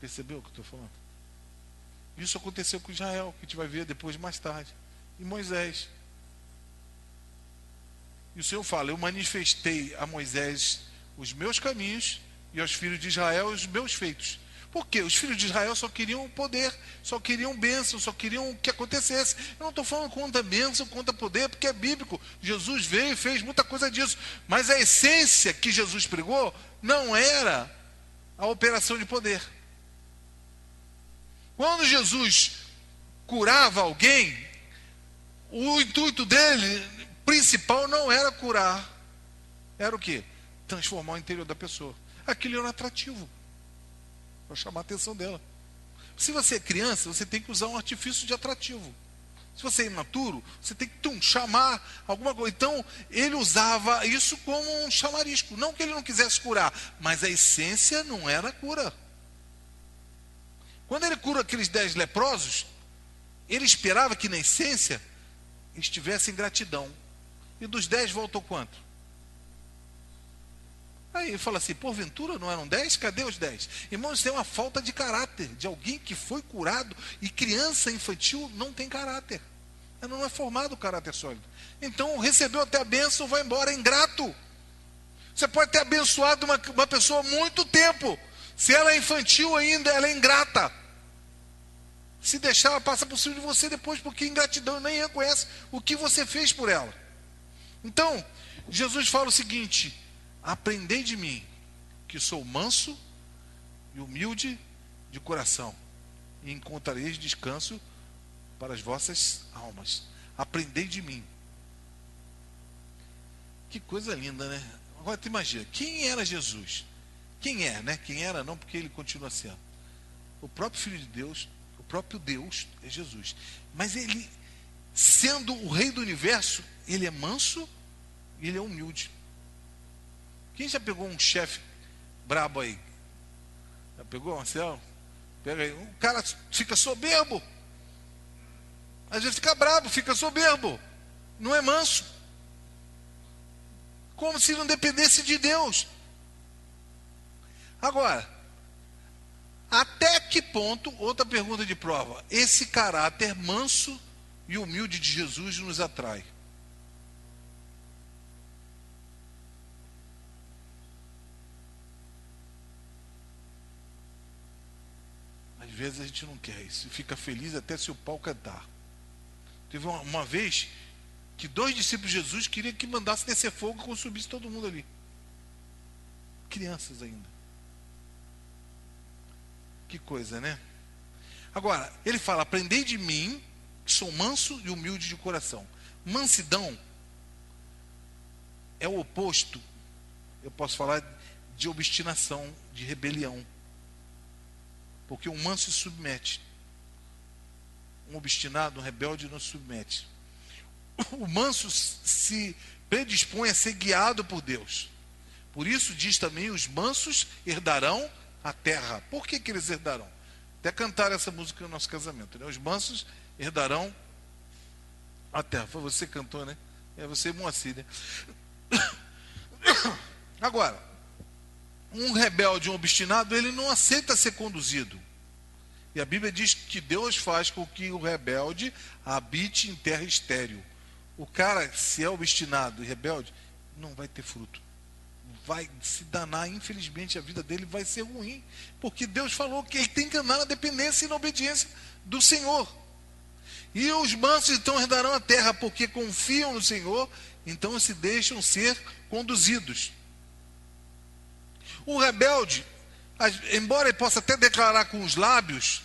Percebeu o que eu estou falando? Isso aconteceu com Israel, que a gente vai ver depois mais tarde. E Moisés. E o Senhor fala: Eu manifestei a Moisés os meus caminhos e aos filhos de Israel os meus feitos. Por quê? Os filhos de Israel só queriam poder, só queriam bênção, só queriam que acontecesse. Eu não estou falando contra bênção, contra poder, porque é bíblico. Jesus veio e fez muita coisa disso. Mas a essência que Jesus pregou não era a operação de poder. Quando Jesus curava alguém, o intuito dele principal não era curar, era o que? Transformar o interior da pessoa. Aquilo era atrativo para chamar a atenção dela. Se você é criança, você tem que usar um artifício de atrativo. Se você é imaturo, você tem que tum, chamar alguma coisa. Então, ele usava isso como um chamarisco. Não que ele não quisesse curar, mas a essência não era cura. Quando ele cura aqueles dez leprosos, ele esperava que na essência estivesse em gratidão. E dos dez voltou quanto? Aí fala assim: porventura não eram dez? Cadê os dez? Irmãos, tem uma falta de caráter de alguém que foi curado e criança infantil não tem caráter. Ela não é formado caráter sólido. Então recebeu até a bênção, vai embora, é ingrato. Você pode ter abençoado uma, uma pessoa muito tempo. Se ela é infantil ainda, ela é ingrata. Se deixar, ela passa por cima de você depois, porque ingratidão nem reconhece o que você fez por ela. Então, Jesus fala o seguinte: aprendei de mim, que sou manso e humilde de coração, e encontrareis descanso para as vossas almas. Aprendei de mim. Que coisa linda, né? Agora te imagina, quem era Jesus? Quem é, né? Quem era não, porque ele continua sendo. O próprio Filho de Deus próprio Deus é Jesus. Mas ele, sendo o rei do universo, ele é manso e ele é humilde. Quem já pegou um chefe brabo aí? Já pegou, Marcelo? Pega aí. Um cara fica soberbo. Às vezes fica brabo, fica soberbo. Não é manso. Como se não dependesse de Deus. Agora, até que ponto, outra pergunta de prova, esse caráter manso e humilde de Jesus nos atrai? Às vezes a gente não quer isso, fica feliz até se o pau cantar. Teve uma, uma vez que dois discípulos de Jesus queriam que mandasse descer fogo e consumisse todo mundo ali. Crianças ainda. Que coisa, né? Agora, ele fala: Aprendei de mim, que sou manso e humilde de coração. Mansidão é o oposto, eu posso falar de obstinação, de rebelião. Porque um manso se submete. Um obstinado, um rebelde não se submete. O manso se predispõe a ser guiado por Deus. Por isso diz também: os mansos herdarão a terra. Por que, que eles herdarão? Até cantaram essa música no nosso casamento. Né? Os mansos herdarão a terra. Foi você que cantou, né? É você, Moacir, né? Agora, um rebelde, um obstinado, ele não aceita ser conduzido. E a Bíblia diz que Deus faz com que o rebelde habite em terra estéril. O cara, se é obstinado e rebelde, não vai ter fruto vai se danar, infelizmente a vida dele vai ser ruim, porque Deus falou que ele tem que andar na dependência e na obediência do Senhor. E os mansos então herdarão a terra, porque confiam no Senhor, então se deixam ser conduzidos. O rebelde, embora ele possa até declarar com os lábios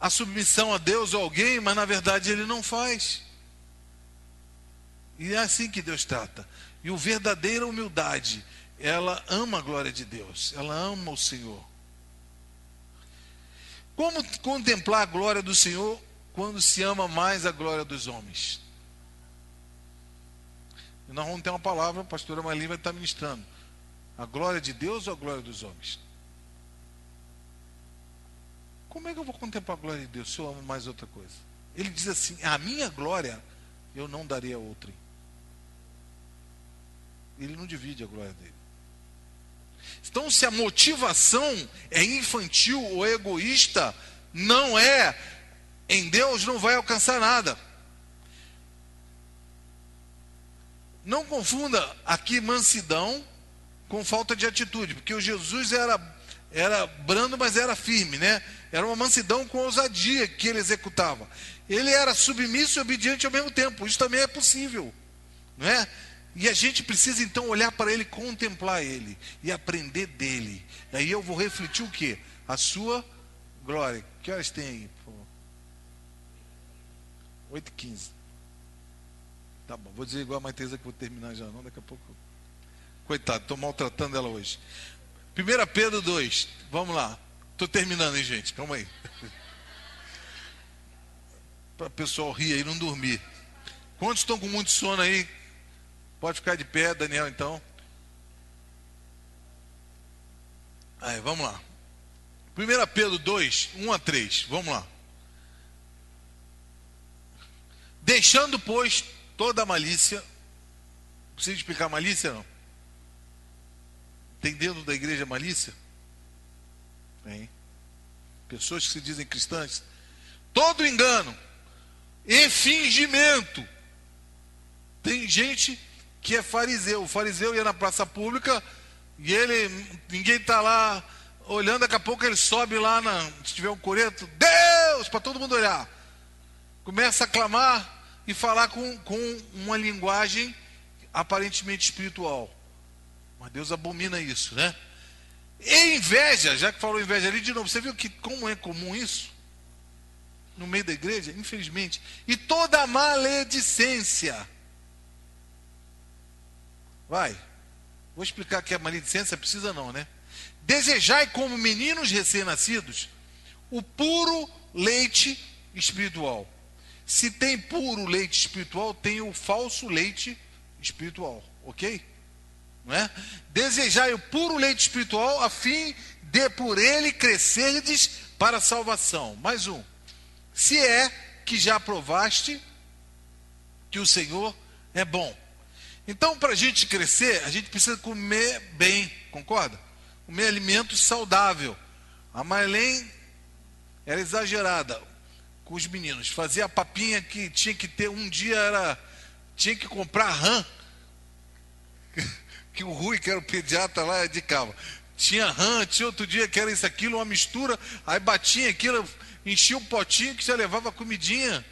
a submissão a Deus ou alguém, mas na verdade ele não faz. E é assim que Deus trata. E o verdadeira humildade, ela ama a glória de Deus, ela ama o Senhor. Como contemplar a glória do Senhor quando se ama mais a glória dos homens? Nós vamos ter uma palavra, a pastora Marlene vai estar ministrando. A glória de Deus ou a glória dos homens? Como é que eu vou contemplar a glória de Deus se eu amo mais outra coisa? Ele diz assim: a minha glória eu não daria a outrem. Ele não divide a glória dele. Então, se a motivação é infantil ou egoísta, não é em Deus, não vai alcançar nada. Não confunda aqui mansidão com falta de atitude, porque o Jesus era, era brando, mas era firme, né? Era uma mansidão com ousadia que ele executava. Ele era submisso e obediente ao mesmo tempo. Isso também é possível, não é? E a gente precisa então olhar para ele, contemplar ele e aprender dele. E aí eu vou refletir o que? A sua glória. Que horas tem aí? 8 e 15. Tá bom, vou dizer igual a Maiteza que vou terminar já não, daqui a pouco. Coitado, estou maltratando ela hoje. 1 Pedro 2, vamos lá. Estou terminando, hein, gente? Calma aí. Para o pessoal rir aí não dormir. Quantos estão com muito sono aí? Pode ficar de pé, Daniel, então. Aí, vamos lá. 1 Pedro 2, 1 a 3. Vamos lá. Deixando, pois, toda a malícia. Precisa explicar malícia, não? Tem dentro da igreja malícia? Tem. Pessoas que se dizem cristãs. Todo engano e fingimento. Tem gente que é fariseu. O fariseu ia na praça pública e ele, ninguém está lá olhando, daqui a pouco ele sobe lá, na, se tiver um coreto, Deus, para todo mundo olhar. Começa a clamar e falar com, com uma linguagem aparentemente espiritual. Mas Deus abomina isso, né? E inveja, já que falou inveja ali de novo, você viu que como é comum isso? No meio da igreja, infelizmente. E toda maledicência Vai. Vou explicar que a maledicência precisa não, né? Desejai como meninos recém-nascidos o puro leite espiritual. Se tem puro leite espiritual, tem o falso leite espiritual, ok? Não é? Desejai o puro leite espiritual a fim de por ele crescerdes para a salvação. Mais um. Se é que já provaste que o Senhor é bom. Então, para a gente crescer, a gente precisa comer bem, concorda? Comer alimento saudável. A Marlene era exagerada com os meninos. Fazia a papinha que tinha que ter um dia era tinha que comprar rã. Que o Rui, que era o pediatra lá, indicava. Tinha rã, tinha outro dia que era isso, aquilo, uma mistura, aí batia aquilo, enchia um potinho que já levava comidinha,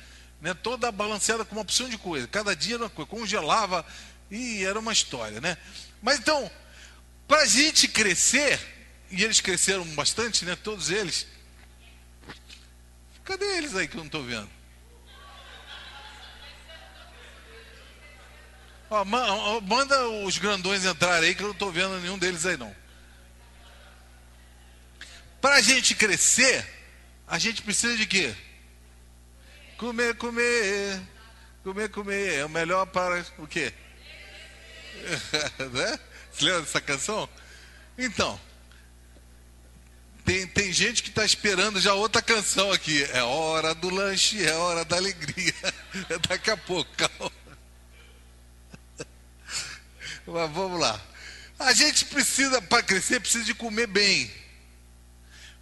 né, toda balanceada com uma opção de coisa. Cada dia era uma coisa, congelava, e era uma história, né? Mas então, para a gente crescer, e eles cresceram bastante, né? Todos eles. Cadê eles aí que eu não estou vendo? Ó, manda os grandões entrarem aí que eu não estou vendo nenhum deles aí não. Para a gente crescer, a gente precisa de quê? Comer, comer, comer, comer. É o melhor para o quê? né? Você lembra dessa canção? Então, tem, tem gente que está esperando já outra canção aqui. É hora do lanche, é hora da alegria. É daqui a pouco, calma. Mas vamos lá. A gente precisa, para crescer, precisa de comer bem.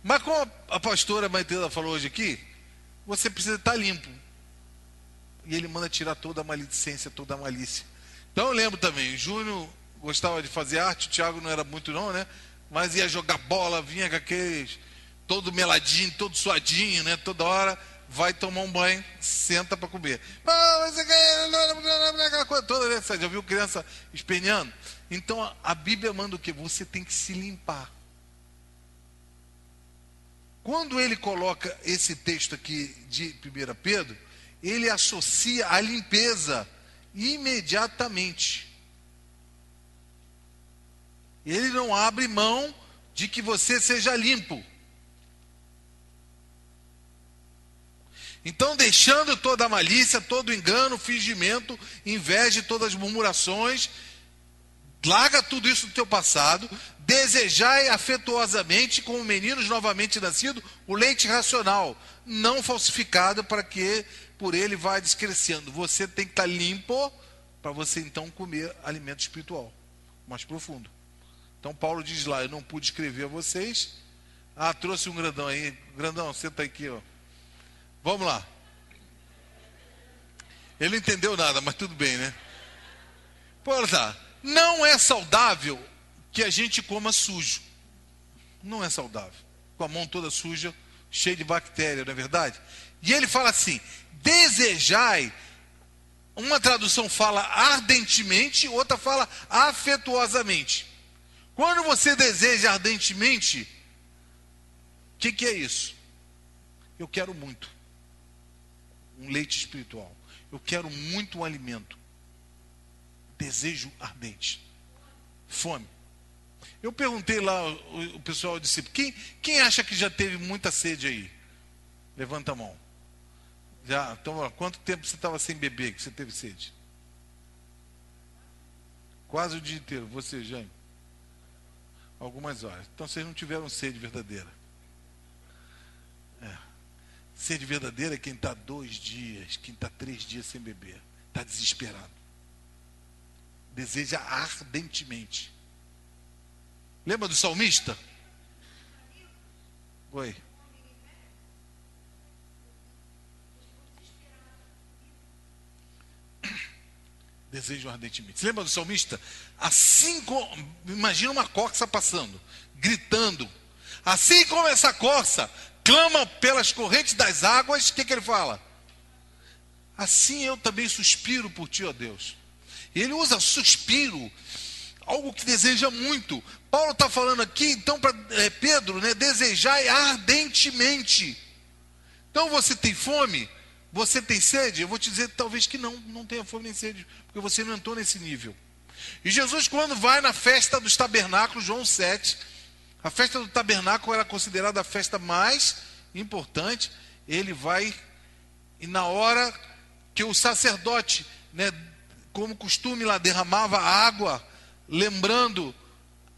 Mas como a pastora Maitela falou hoje aqui, você precisa estar limpo. E ele manda tirar toda a maledicência, toda a malícia. Então eu lembro também, o Júnior gostava de fazer arte, o Thiago não era muito não, né? Mas ia jogar bola, vinha com aqueles, todo meladinho, todo suadinho, né? Toda hora. vai tomar um banho, senta para comer. Aquela coisa toda, né? Você já viu criança espenhando? Então a Bíblia manda o que? Você tem que se limpar. Quando ele coloca esse texto aqui de 1 Pedro, ele associa a limpeza imediatamente. Ele não abre mão de que você seja limpo. Então, deixando toda a malícia, todo engano, fingimento, inveja e todas as murmurações, larga tudo isso do teu passado, desejai afetuosamente, como meninos novamente nascidos, o leite racional, não falsificado, para que por ele vá descrescendo. Você tem que estar limpo para você então comer alimento espiritual, mais profundo. Então Paulo diz lá, eu não pude escrever a vocês. Ah, trouxe um grandão aí. Grandão, senta aqui, ó. Vamos lá. Ele não entendeu nada, mas tudo bem, né? Pô, tá. Não é saudável que a gente coma sujo. Não é saudável. Com a mão toda suja, cheia de bactéria, não é verdade? E ele fala assim: desejai. Uma tradução fala ardentemente, outra fala afetuosamente. Quando você deseja ardentemente, o que, que é isso? Eu quero muito um leite espiritual. Eu quero muito um alimento. Desejo ardente. Fome. Eu perguntei lá, o, pessoal disse: quem, quem acha que já teve muita sede aí? Levanta a mão. Já, então, ó, quanto tempo você estava sem beber que você teve sede? Quase o dia inteiro. Você, Jaime? Algumas horas. Então vocês não tiveram sede verdadeira. É. Sede verdadeira é quem está dois dias, quem está três dias sem beber. Está desesperado. Deseja ardentemente. Lembra do salmista? Oi. Desejo ardentemente. Você lembra do salmista? Assim como. Imagina uma corça passando, gritando. Assim como essa corça clama pelas correntes das águas, o que, que ele fala? Assim eu também suspiro por ti, ó Deus. Ele usa suspiro, algo que deseja muito. Paulo está falando aqui, então, para é, Pedro, né, desejar ardentemente. Então você tem fome? Você tem sede? Eu vou te dizer, talvez que não, não tenha fome nem sede, porque você não entrou nesse nível. E Jesus, quando vai na festa dos tabernáculos, João 7, a festa do tabernáculo era considerada a festa mais importante. Ele vai, e na hora que o sacerdote, né, como costume lá, derramava água, lembrando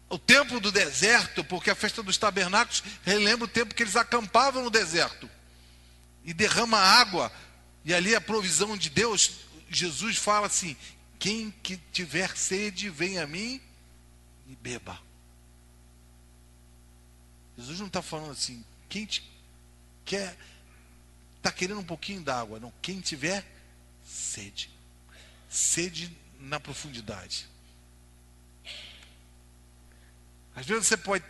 o tempo do deserto, porque a festa dos tabernáculos relembra o tempo que eles acampavam no deserto. E derrama água, e ali a provisão de Deus, Jesus fala assim: quem que tiver sede, vem a mim e beba. Jesus não está falando assim, quem te quer, está querendo um pouquinho d'água. Não, quem tiver sede. Sede na profundidade. Às vezes você pode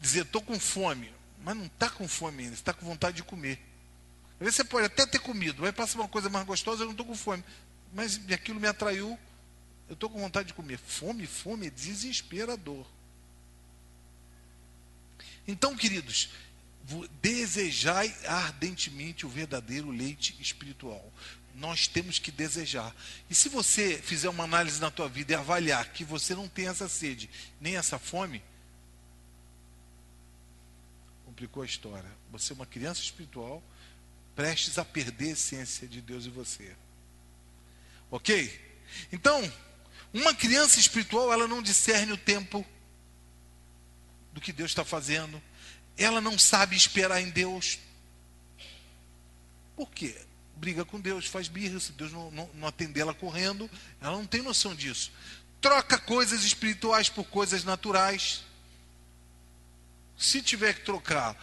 dizer, estou com fome, mas não está com fome ainda, está com vontade de comer. Às vezes você pode até ter comido, mas passa uma coisa mais gostosa, eu não estou com fome. Mas aquilo me atraiu, eu estou com vontade de comer. Fome, fome é desesperador. Então, queridos, desejai ardentemente o verdadeiro leite espiritual. Nós temos que desejar. E se você fizer uma análise na tua vida e avaliar que você não tem essa sede, nem essa fome, complicou a história. Você é uma criança espiritual, prestes a perder a essência de Deus e você. Ok? Então, uma criança espiritual, ela não discerne o tempo do que Deus está fazendo. Ela não sabe esperar em Deus. Por quê? Briga com Deus, faz birra. Se Deus não, não, não atender ela correndo, ela não tem noção disso. Troca coisas espirituais por coisas naturais. Se tiver que trocar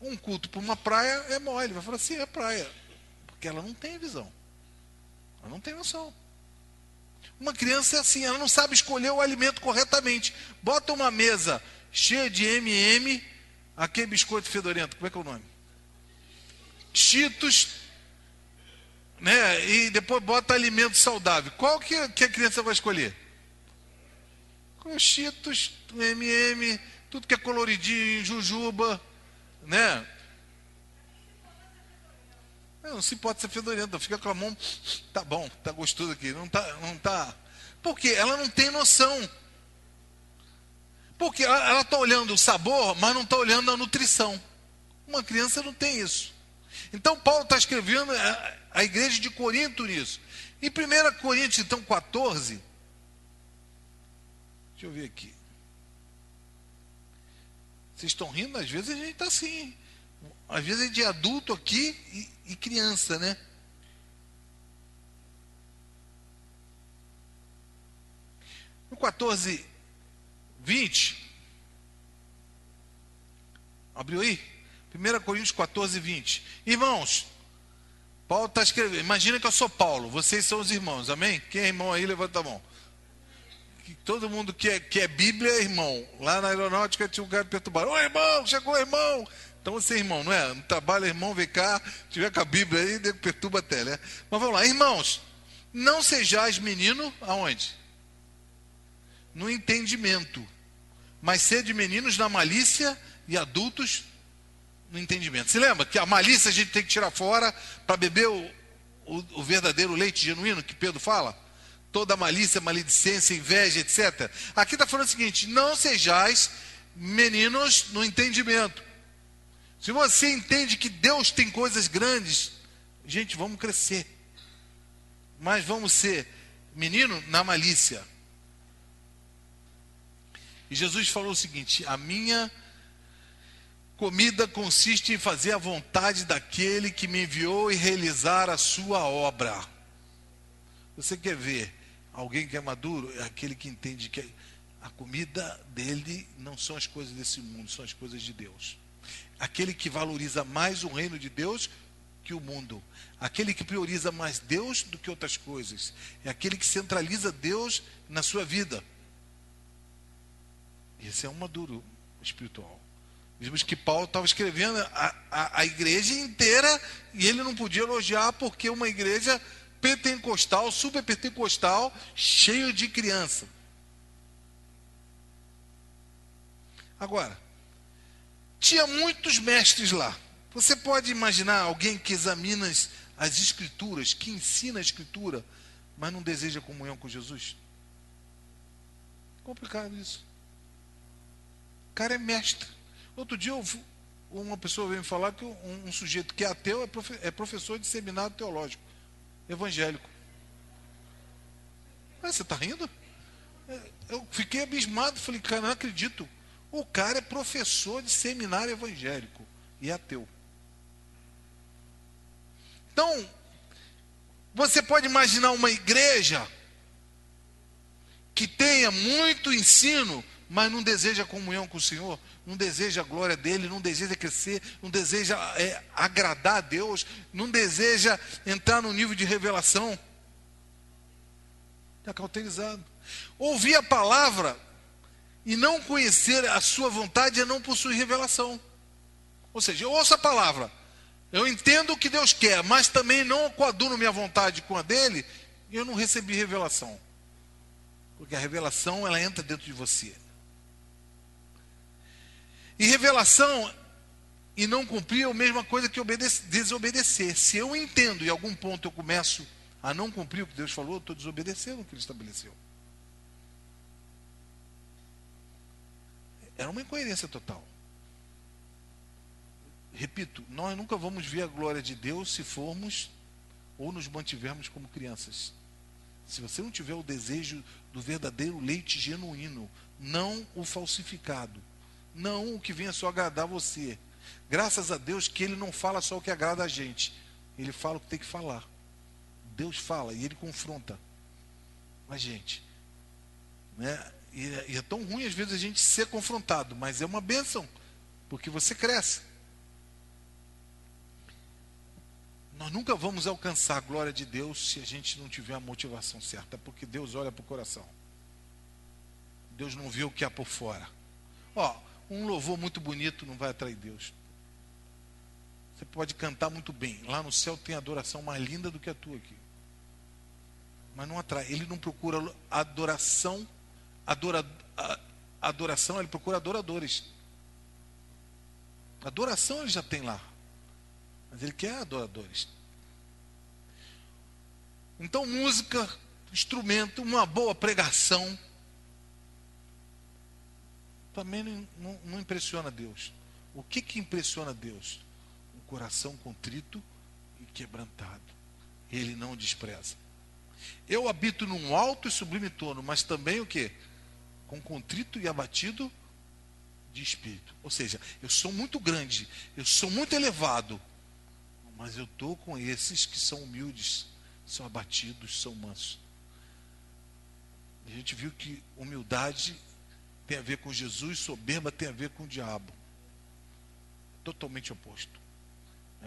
um culto por uma praia, é mole. Vai falar assim, é praia. Porque ela não tem visão. Ela não tem noção. Uma criança é assim, ela não sabe escolher o alimento corretamente. Bota uma mesa cheia de MM, aquele biscoito fedorento, como é que é o nome? cheetos, né? E depois bota alimento saudável. Qual que, que a criança vai escolher? Cheetos, MM, tudo que é coloridinho, jujuba, né? Não, se pode ser fedorento, fica com a mão, tá bom, tá gostoso aqui, não tá, não tá. Porque ela não tem noção. Porque ela está olhando o sabor, mas não está olhando a nutrição. Uma criança não tem isso. Então Paulo está escrevendo a, a, igreja de Corinto nisso. Em 1 Coríntios, então, 14. Deixa eu ver aqui. Vocês estão rindo? Às vezes a gente está assim. Às vezes é de adulto aqui e, e criança, né? No 14, 20. Abriu aí? 1 Coríntios 14, 20. Irmãos, Paulo está escrevendo. Imagina que eu sou Paulo, vocês são os irmãos, amém? Quem é irmão aí, levanta a mão. Todo mundo que é, que é Bíblia é irmão. Lá na aeronáutica tinha um cara perturbado. Ô irmão, chegou irmão. Então você é irmão, não é? No trabalho, irmão, vem cá, tiver com a Bíblia aí, perturba até, né? Mas vamos lá, irmãos, não sejais menino aonde? No entendimento, mas sede meninos na malícia e adultos no entendimento. Se lembra que a malícia a gente tem que tirar fora para beber o, o, o, verdadeiro leite genuíno que Pedro fala? Toda malícia, maledicência, inveja, etc. Aqui está falando o seguinte: não sejais meninos no entendimento. Se você entende que Deus tem coisas grandes, gente, vamos crescer. Mas vamos ser menino na malícia. E Jesus falou o seguinte: a minha Comida consiste em fazer a vontade daquele que me enviou e realizar a sua obra. Você quer ver alguém que é maduro? É aquele que entende que a comida dele não são as coisas desse mundo, são as coisas de Deus. Aquele que valoriza mais o reino de Deus que o mundo. Aquele que prioriza mais Deus do que outras coisas. É aquele que centraliza Deus na sua vida. Esse é um maduro espiritual. Vimos que Paulo estava escrevendo a, a, a, igreja inteira e ele não podia elogiar porque uma igreja pentecostal, super pentecostal, cheio de criança. Agora, tinha muitos mestres lá. Você pode imaginar alguém que examina as, as escrituras, que ensina a escritura, mas não deseja comunhão com Jesus? Complicado isso. O cara é mestre. Outro dia uma pessoa veio me falar que um, um sujeito que é ateu é, profe, é, professor de seminário teológico, evangélico. Mas você está rindo? É, eu fiquei abismado, falei, cara, não acredito. O cara é professor de seminário evangélico e é ateu. Então, você pode imaginar uma igreja que tenha muito ensino, mas não deseja comunhão com o Senhor, não deseja a glória dele, não deseja crescer, não deseja é, agradar a Deus, não deseja entrar no nível de revelação. Está cauterizado. Ouvir a palavra e não conhecer a sua vontade é não possuir revelação. Ou seja, eu ouço a palavra, eu entendo o que Deus quer, mas também não coaduno minha vontade com a dele, e eu não recebi revelação. Porque a revelação ela entra dentro de você. E revelação e não cumprir é a mesma coisa que desobedecer. Se eu entendo e em algum ponto eu começo a não cumprir o que Deus falou, eu estou desobedecendo o que Ele estabeleceu. Era uma incoerência total. Repito, nós nunca vamos ver a glória de Deus se formos ou nos mantivermos como crianças. Se você não tiver o desejo do verdadeiro leite genuíno, não o falsificado não o que venha só agradar você. Graças a Deus que ele não fala só o que agrada a gente. Ele fala o que tem que falar. Deus fala e ele confronta a gente. Né? E, é, e é tão ruim às vezes a gente ser confrontado, mas é uma bênção, porque você cresce. Nós nunca vamos alcançar a glória de Deus se a gente não tiver a motivação certa, porque Deus olha para o coração. Deus não vê o que há por fora. Ó, um louvor muito bonito não vai atrair Deus. Você pode cantar muito bem. Lá no céu tem adoração mais linda do que a tua aqui. Mas não atrai. Ele não procura adoração, adora, adoração, ele procura adoradores. Adoração ele já tem lá. Mas ele quer adoradores. Então, música, instrumento, uma boa pregação, também não, não, não impressiona Deus. O que, que impressiona Deus? Um coração contrito e quebrantado. Ele não despreza. Eu habito num alto e sublime trono, mas também o que? Com contrito e abatido de espírito. Ou seja, eu sou muito grande, eu sou muito elevado, mas eu estou com esses que são humildes, são abatidos, são mansos. A gente viu que humildade tem a ver com Jesus, soberba tem a ver com o diabo. Totalmente oposto.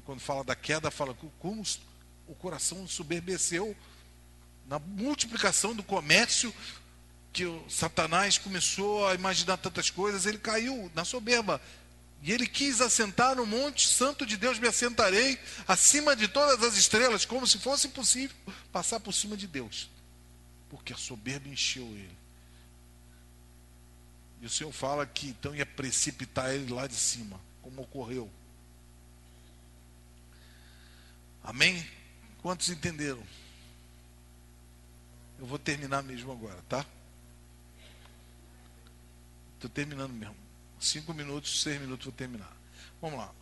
Quando fala da queda, fala como o coração soberbeceu na multiplicação do comércio, que o Satanás começou a imaginar tantas coisas, ele caiu na soberba. E ele quis assentar no monte santo de Deus, me assentarei acima de todas as estrelas, como se fosse possível passar por cima de Deus. Porque a soberba encheu ele. E o Senhor fala que então ia precipitar ele lá de cima, como ocorreu. Amém? Quantos entenderam? Eu vou terminar mesmo agora, tá? Estou terminando mesmo. Cinco minutos, seis minutos vou terminar. Vamos lá.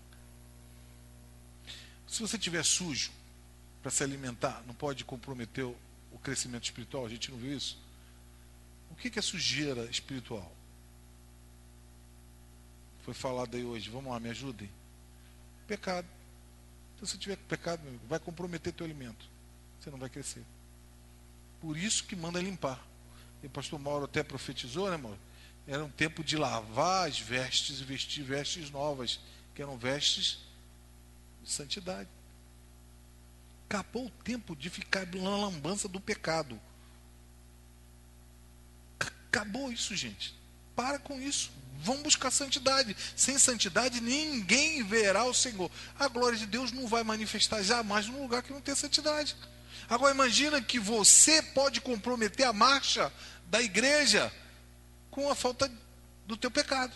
Se você tiver sujo para se alimentar, não pode comprometer o, crescimento espiritual. A gente não viu isso? O que é sujeira espiritual? Foi falado aí hoje. Vamos lá, me ajudem. Pecado. Então, se tiver pecado, vai comprometer teu alimento. Você não vai crescer. Por isso que manda limpar. E o pastor Mauro até profetizou, né, Mauro? Era um tempo de lavar as vestes e vestir vestes novas, que eram vestes de santidade. Acabou o tempo de ficar na lambança do pecado. Acabou isso, gente. Para com isso. Vão buscar santidade. Sem santidade, ninguém verá o Senhor. A glória de Deus não vai manifestar jamais num lugar que não tem santidade. Agora imagina que você pode comprometer a marcha da igreja com a falta do teu pecado.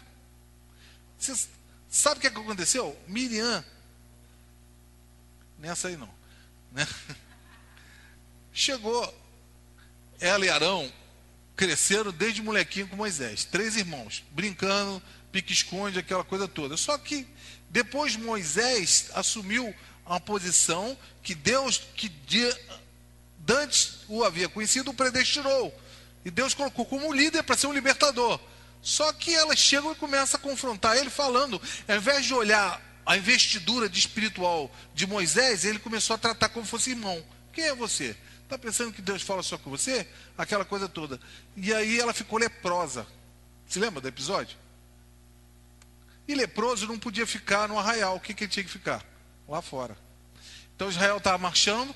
Você sabe o que, é que aconteceu? Miriam, nessa aí não, né? chegou, ela e Arão cresceram desde molequinho com Moisés, três irmãos, brincando, pique-esconde, aquela coisa toda. Só que depois Moisés assumiu uma posição que Deus, que de, antes o havia conhecido, o predestinou. E Deus colocou como líder para ser um libertador. Só que elas chegam e começam a confrontar ele, falando, ao invés de olhar a investidura de espiritual de Moisés, ele começou a tratar como fosse irmão. Quem é você? Está pensando que Deus fala só com você? Aquela coisa toda. E aí ela ficou leprosa. Se lembra do episódio? E leproso não podia ficar no arraial. O que, que ele tinha que ficar? Lá fora. Então Israel estava marchando,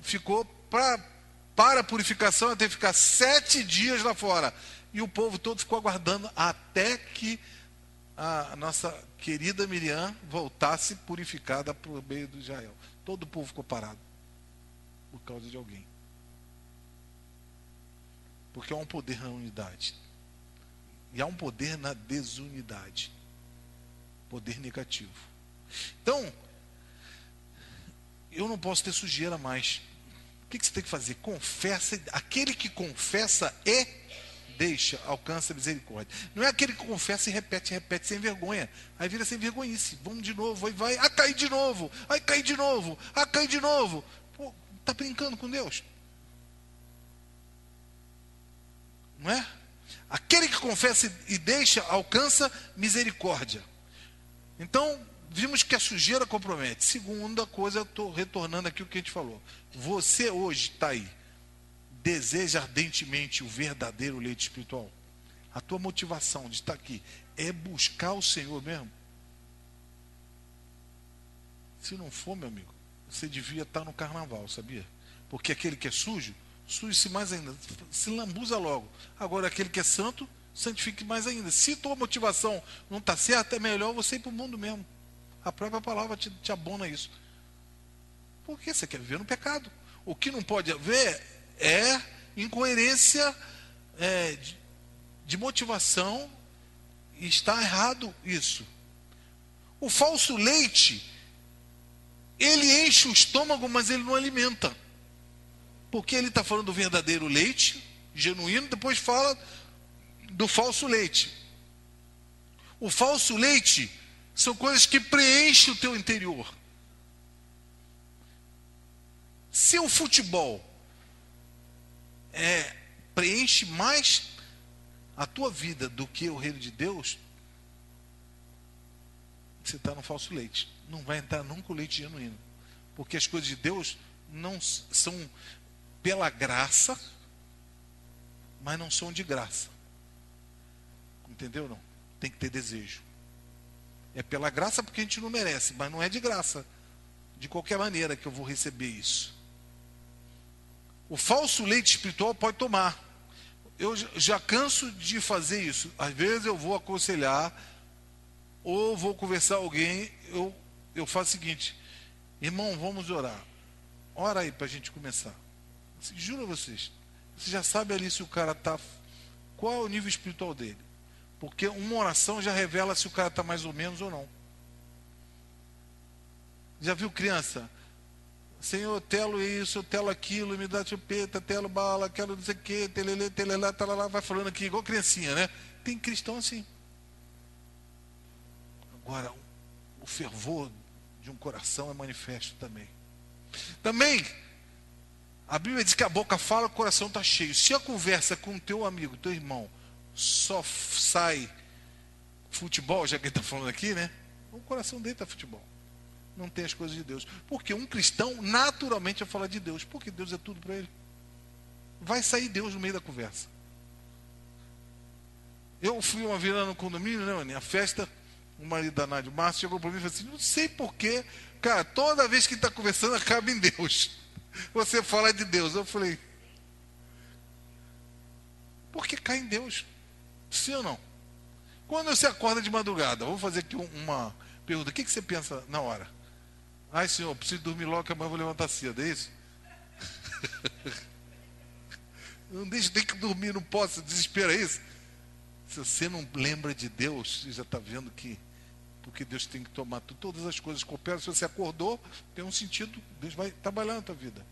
ficou para para a purificação que ficar sete dias lá fora. E o povo todo ficou aguardando até que a nossa querida Miriam voltasse purificada para o meio do Israel. Todo o povo ficou parado por causa de alguém. Porque há um poder na unidade. E há um poder na desunidade. Poder negativo. Então, eu não posso ter sujeira mais que, que você tem que fazer? Confessa. Aquele que confessa e deixa, alcança a misericórdia. Não é aquele que confessa e repete, repete sem vergonha. Aí vira sem vergonhice. Vamos de novo, aí vai, ah, cai de novo, aí cai de novo, ah, cai de novo. Pô, tá brincando com Deus? Não é? Aquele que confessa e deixa, alcança misericórdia. Então, vimos que a sujeira compromete. Segunda coisa, estou retornando aqui o que a gente falou. Você hoje está aí, deseja ardentemente o verdadeiro leite espiritual. A tua motivação de estar aqui é buscar o Senhor mesmo. Se não for, meu amigo, você devia estar no carnaval, sabia? Porque aquele que é sujo, suje-se mais ainda, se lambuza logo. Agora, aquele que é santo, santifique mais ainda. Se tua motivação não está certa, é melhor você ir para o mundo mesmo. A própria palavra te, te abona isso. Porque você quer viver no pecado. O que não pode haver é incoerência é, de, de motivação. Está errado isso. O falso leite, ele enche o estômago, mas ele não alimenta. Porque ele está falando do verdadeiro leite, genuíno, depois fala do falso leite. O falso leite são coisas que preenchem o teu interior. Se o futebol é, preenche mais a tua vida do que o reino de Deus, você está no falso leite. Não vai entrar nunca o leite genuíno. Porque as coisas de Deus não são pela graça, mas não são de graça. Entendeu não? Tem que ter desejo. É pela graça porque a gente não merece, mas não é de graça. De qualquer maneira que eu vou receber isso. O falso leite espiritual pode tomar. Eu já canso de fazer isso. Às vezes eu vou aconselhar ou vou conversar com alguém, eu, eu faço o seguinte, irmão, vamos orar. Ora aí para a gente começar. Juro a vocês, você já sabe ali se o cara está. Qual é o nível espiritual dele? Porque uma oração já revela se o cara está mais ou menos ou não. Já viu criança? Senhor, telo isso, telo aquilo, me dá chupeta, telo bala, quero não sei o que, telele, telelá, talalá, vai falando aqui, igual criancinha, né? Tem cristão assim. Agora, o fervor de um coração é manifesto também. Também, a Bíblia diz que a boca fala, o coração está cheio. Se a conversa com o teu amigo, teu irmão, só sai futebol, já que ele está falando aqui, né? O coração dele está futebol. Não tem as coisas de Deus. Porque um cristão naturalmente vai falar de Deus. Porque Deus é tudo para ele. Vai sair Deus no meio da conversa. Eu fui uma vez lá no condomínio, né, mano? A festa, o marido da Nádia, o Márcio, chegou para mim e falou assim: não sei porquê, cara, toda vez que está conversando acaba em Deus. Você fala de Deus. Eu falei, porque cai em Deus. Sim ou não? Quando você acorda de madrugada, vou fazer aqui uma pergunta: o que, você pensa na hora? Ai, senhor, preciso dormir logo que amanhã vou levantar cedo, é isso? não deixa, tem que dormir, não posso, desespero, é isso? Se você não lembra de Deus, você já está vendo que porque Deus tem que tomar todas as coisas cooperam. Se você acordou, tem um sentido, Deus vai trabalhar na tua vida.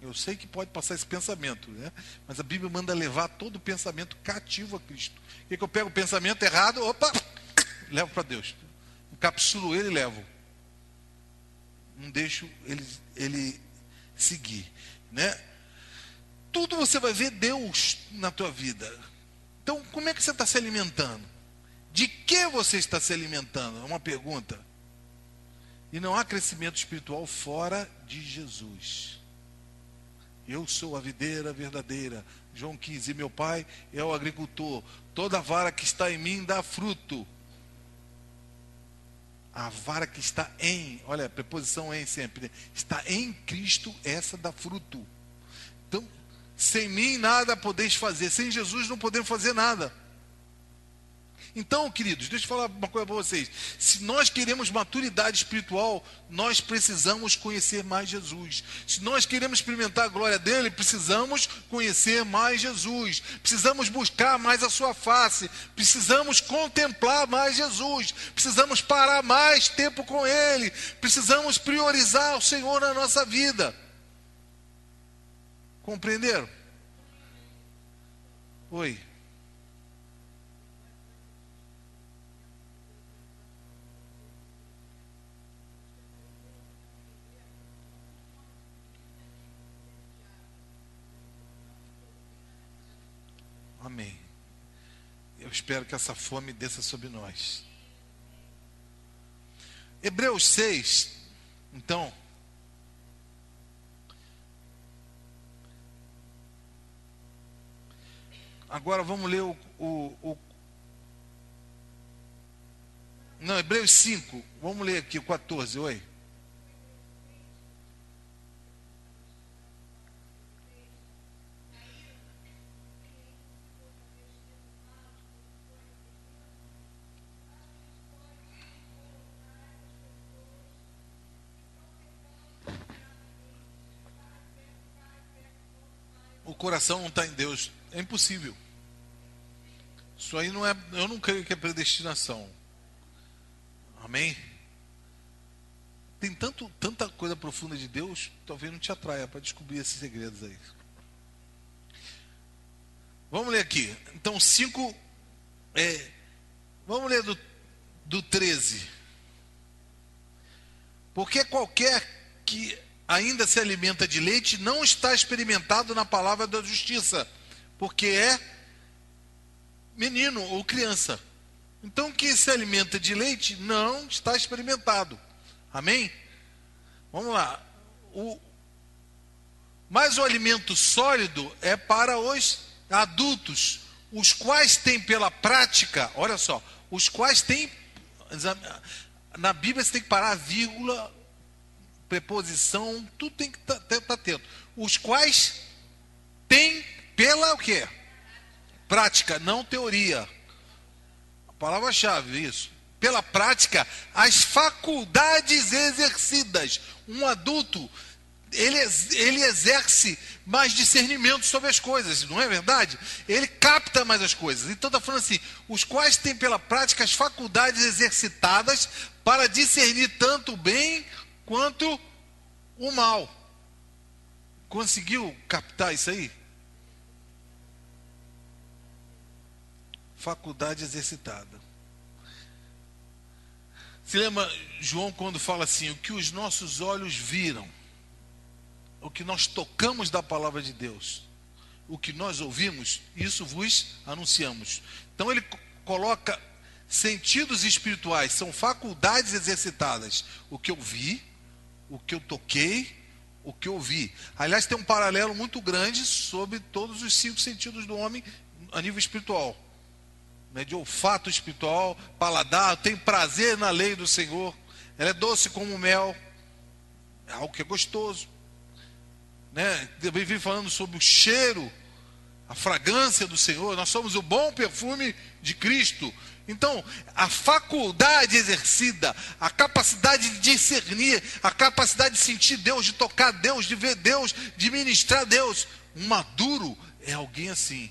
Eu sei que pode passar esse pensamento, né? mas a Bíblia manda levar todo o pensamento cativo a Cristo. Que, que eu pego o pensamento errado? Opa! Levo para Deus. Encapsulo ele e levo. Não deixo ele, ele seguir. Né? Tudo você vai ver Deus na tua vida. Então, como é que você está se alimentando? Que você está se alimentando? É uma pergunta. E não há crescimento espiritual fora de Jesus. Eu sou a videira verdadeira. João 15. E meu pai é o agricultor. Toda vara que está em mim dá fruto. A vara que está em, olha, preposição em sempre, né? está em Cristo, essa dá fruto. Então, sem mim nada podeis fazer. Sem Jesus não podemos fazer nada. Então, queridos, deixa eu falar uma coisa para vocês. Se nós queremos maturidade espiritual, nós precisamos conhecer mais Jesus. Se nós queremos experimentar a glória dele, precisamos conhecer mais Jesus. Precisamos buscar mais a sua face. Precisamos contemplar mais Jesus. Precisamos parar mais tempo com ele. Precisamos priorizar o Senhor na nossa vida. Compreenderam? Oi. Amém. Eu espero que essa fome desça sobre nós. Hebreus 6, então. Agora vamos ler o, o, o. Não, Hebreus 5. Vamos ler aqui o 14. Oi. O coração não está em Deus. É impossível. Isso aí não é. Eu não creio que é predestinação. Amém? Tem tanto, tanta coisa profunda de Deus, talvez não te atraia para descobrir esses segredos aí. Vamos ler aqui. Então, 5. É, vamos ler do, do 13. Porque qualquer que ainda se alimenta de leite não está experimentado na palavra da justiça, porque é menino ou criança. Então, quem se alimenta de leite não está experimentado. Amém? Vamos lá. O, mas o alimento sólido é para os adultos, os quais têm pela prática, olha só, os quais têm. Na Bíblia você tem que parar a vírgula, preposição, tudo tem que estar tá, tá, tá atento. Os quais têm pela o quê? Prática, não teoria. A palavra-chave, isso. Pela prática, as faculdades exercidas. Um adulto, ele, ele exerce mais discernimento sobre as coisas, não é verdade? Ele capta mais as coisas. Então está falando assim: os quais têm pela prática as faculdades exercitadas para discernir tanto bem quanto o mal. Conseguiu captar isso aí? faculdade exercitada. Se lembra João quando fala assim: o que os nossos olhos viram, o que nós tocamos da palavra de Deus, o que nós ouvimos, isso vos anunciamos. Então ele coloca sentidos espirituais, são faculdades exercitadas. O que eu vi, o que eu toquei, o que eu vi. Aliás, tem um paralelo muito grande sobre todos os cinco sentidos do homem a nível espiritual né, de olfato espiritual, paladar, tem prazer na lei do Senhor. Ela é doce como mel, é algo que é gostoso. Né? Também vim falando sobre o cheiro, a fragrância do Senhor. Nós somos o bom perfume de Cristo. Então, a faculdade exercida, a capacidade de discernir, a capacidade de sentir Deus, de tocar Deus, de ver Deus, de ministrar Deus. Um maduro é alguém assim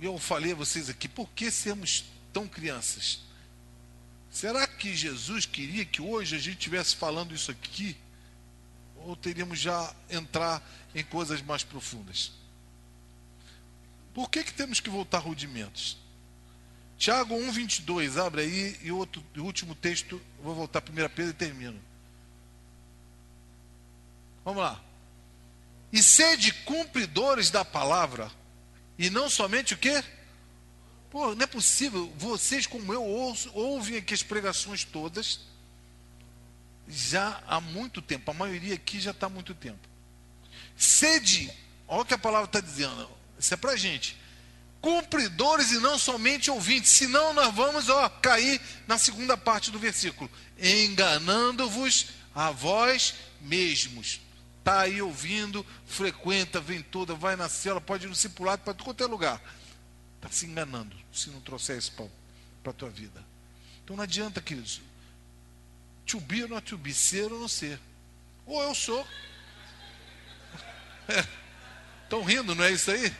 eu falei a vocês aqui, por que sermos tão crianças? Será que Jesus queria que hoje a gente estivesse falando isso aqui? Ou teríamos já entrar em coisas mais profundas? Por que, que temos que voltar rudimentos? Tiago 1, 22, abre aí, e outro, o último texto, vou voltar a 1 Pedro e termino. Vamos lá. E sede cumpridores da palavra, e não somente o quê? Pô, não é possível. Vocês, como eu, ouço, ouvem aqui as pregações todas já há muito tempo. A maioria aqui já está há muito tempo. Sede, olha o que a palavra está dizendo. Isso é para gente. Cumpridores e não somente ouvintes. Senão nós vamos ó, cair na segunda parte do versículo. Enganando-vos a vós mesmos está aí ouvindo, frequenta, vem toda, vai na cela, pode ir no discipulado, para qualquer lugar. Está se enganando se não trouxer isso para a tua vida. Então não adianta, queridos. To be ou não to be, ser ou não ser. Ou eu sou. Estão é. rindo, não é isso aí?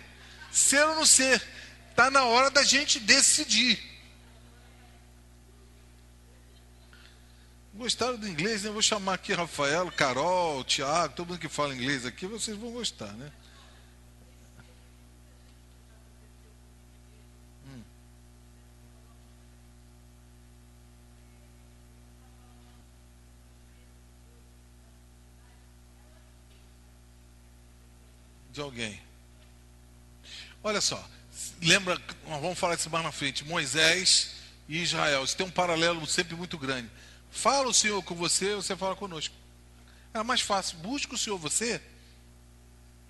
Ser ou não ser. Está na hora da gente decidir. Gostaram do inglês, né? Vou chamar aqui Rafael, Carol, Tiago, todo mundo que fala inglês aqui, vocês vão gostar, né? Hum. De alguém. Olha só, lembra, vamos falar isso mais na frente, Moisés e Israel. Isso tem um paralelo sempre muito grande. Fala o Senhor com você, você fala conosco. É mais fácil. Busca o Senhor você.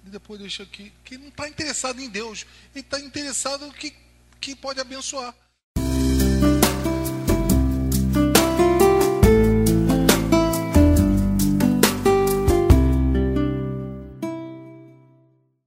E depois deixa aqui. Que não está interessado em Deus. Ele está interessado que, que pode abençoar.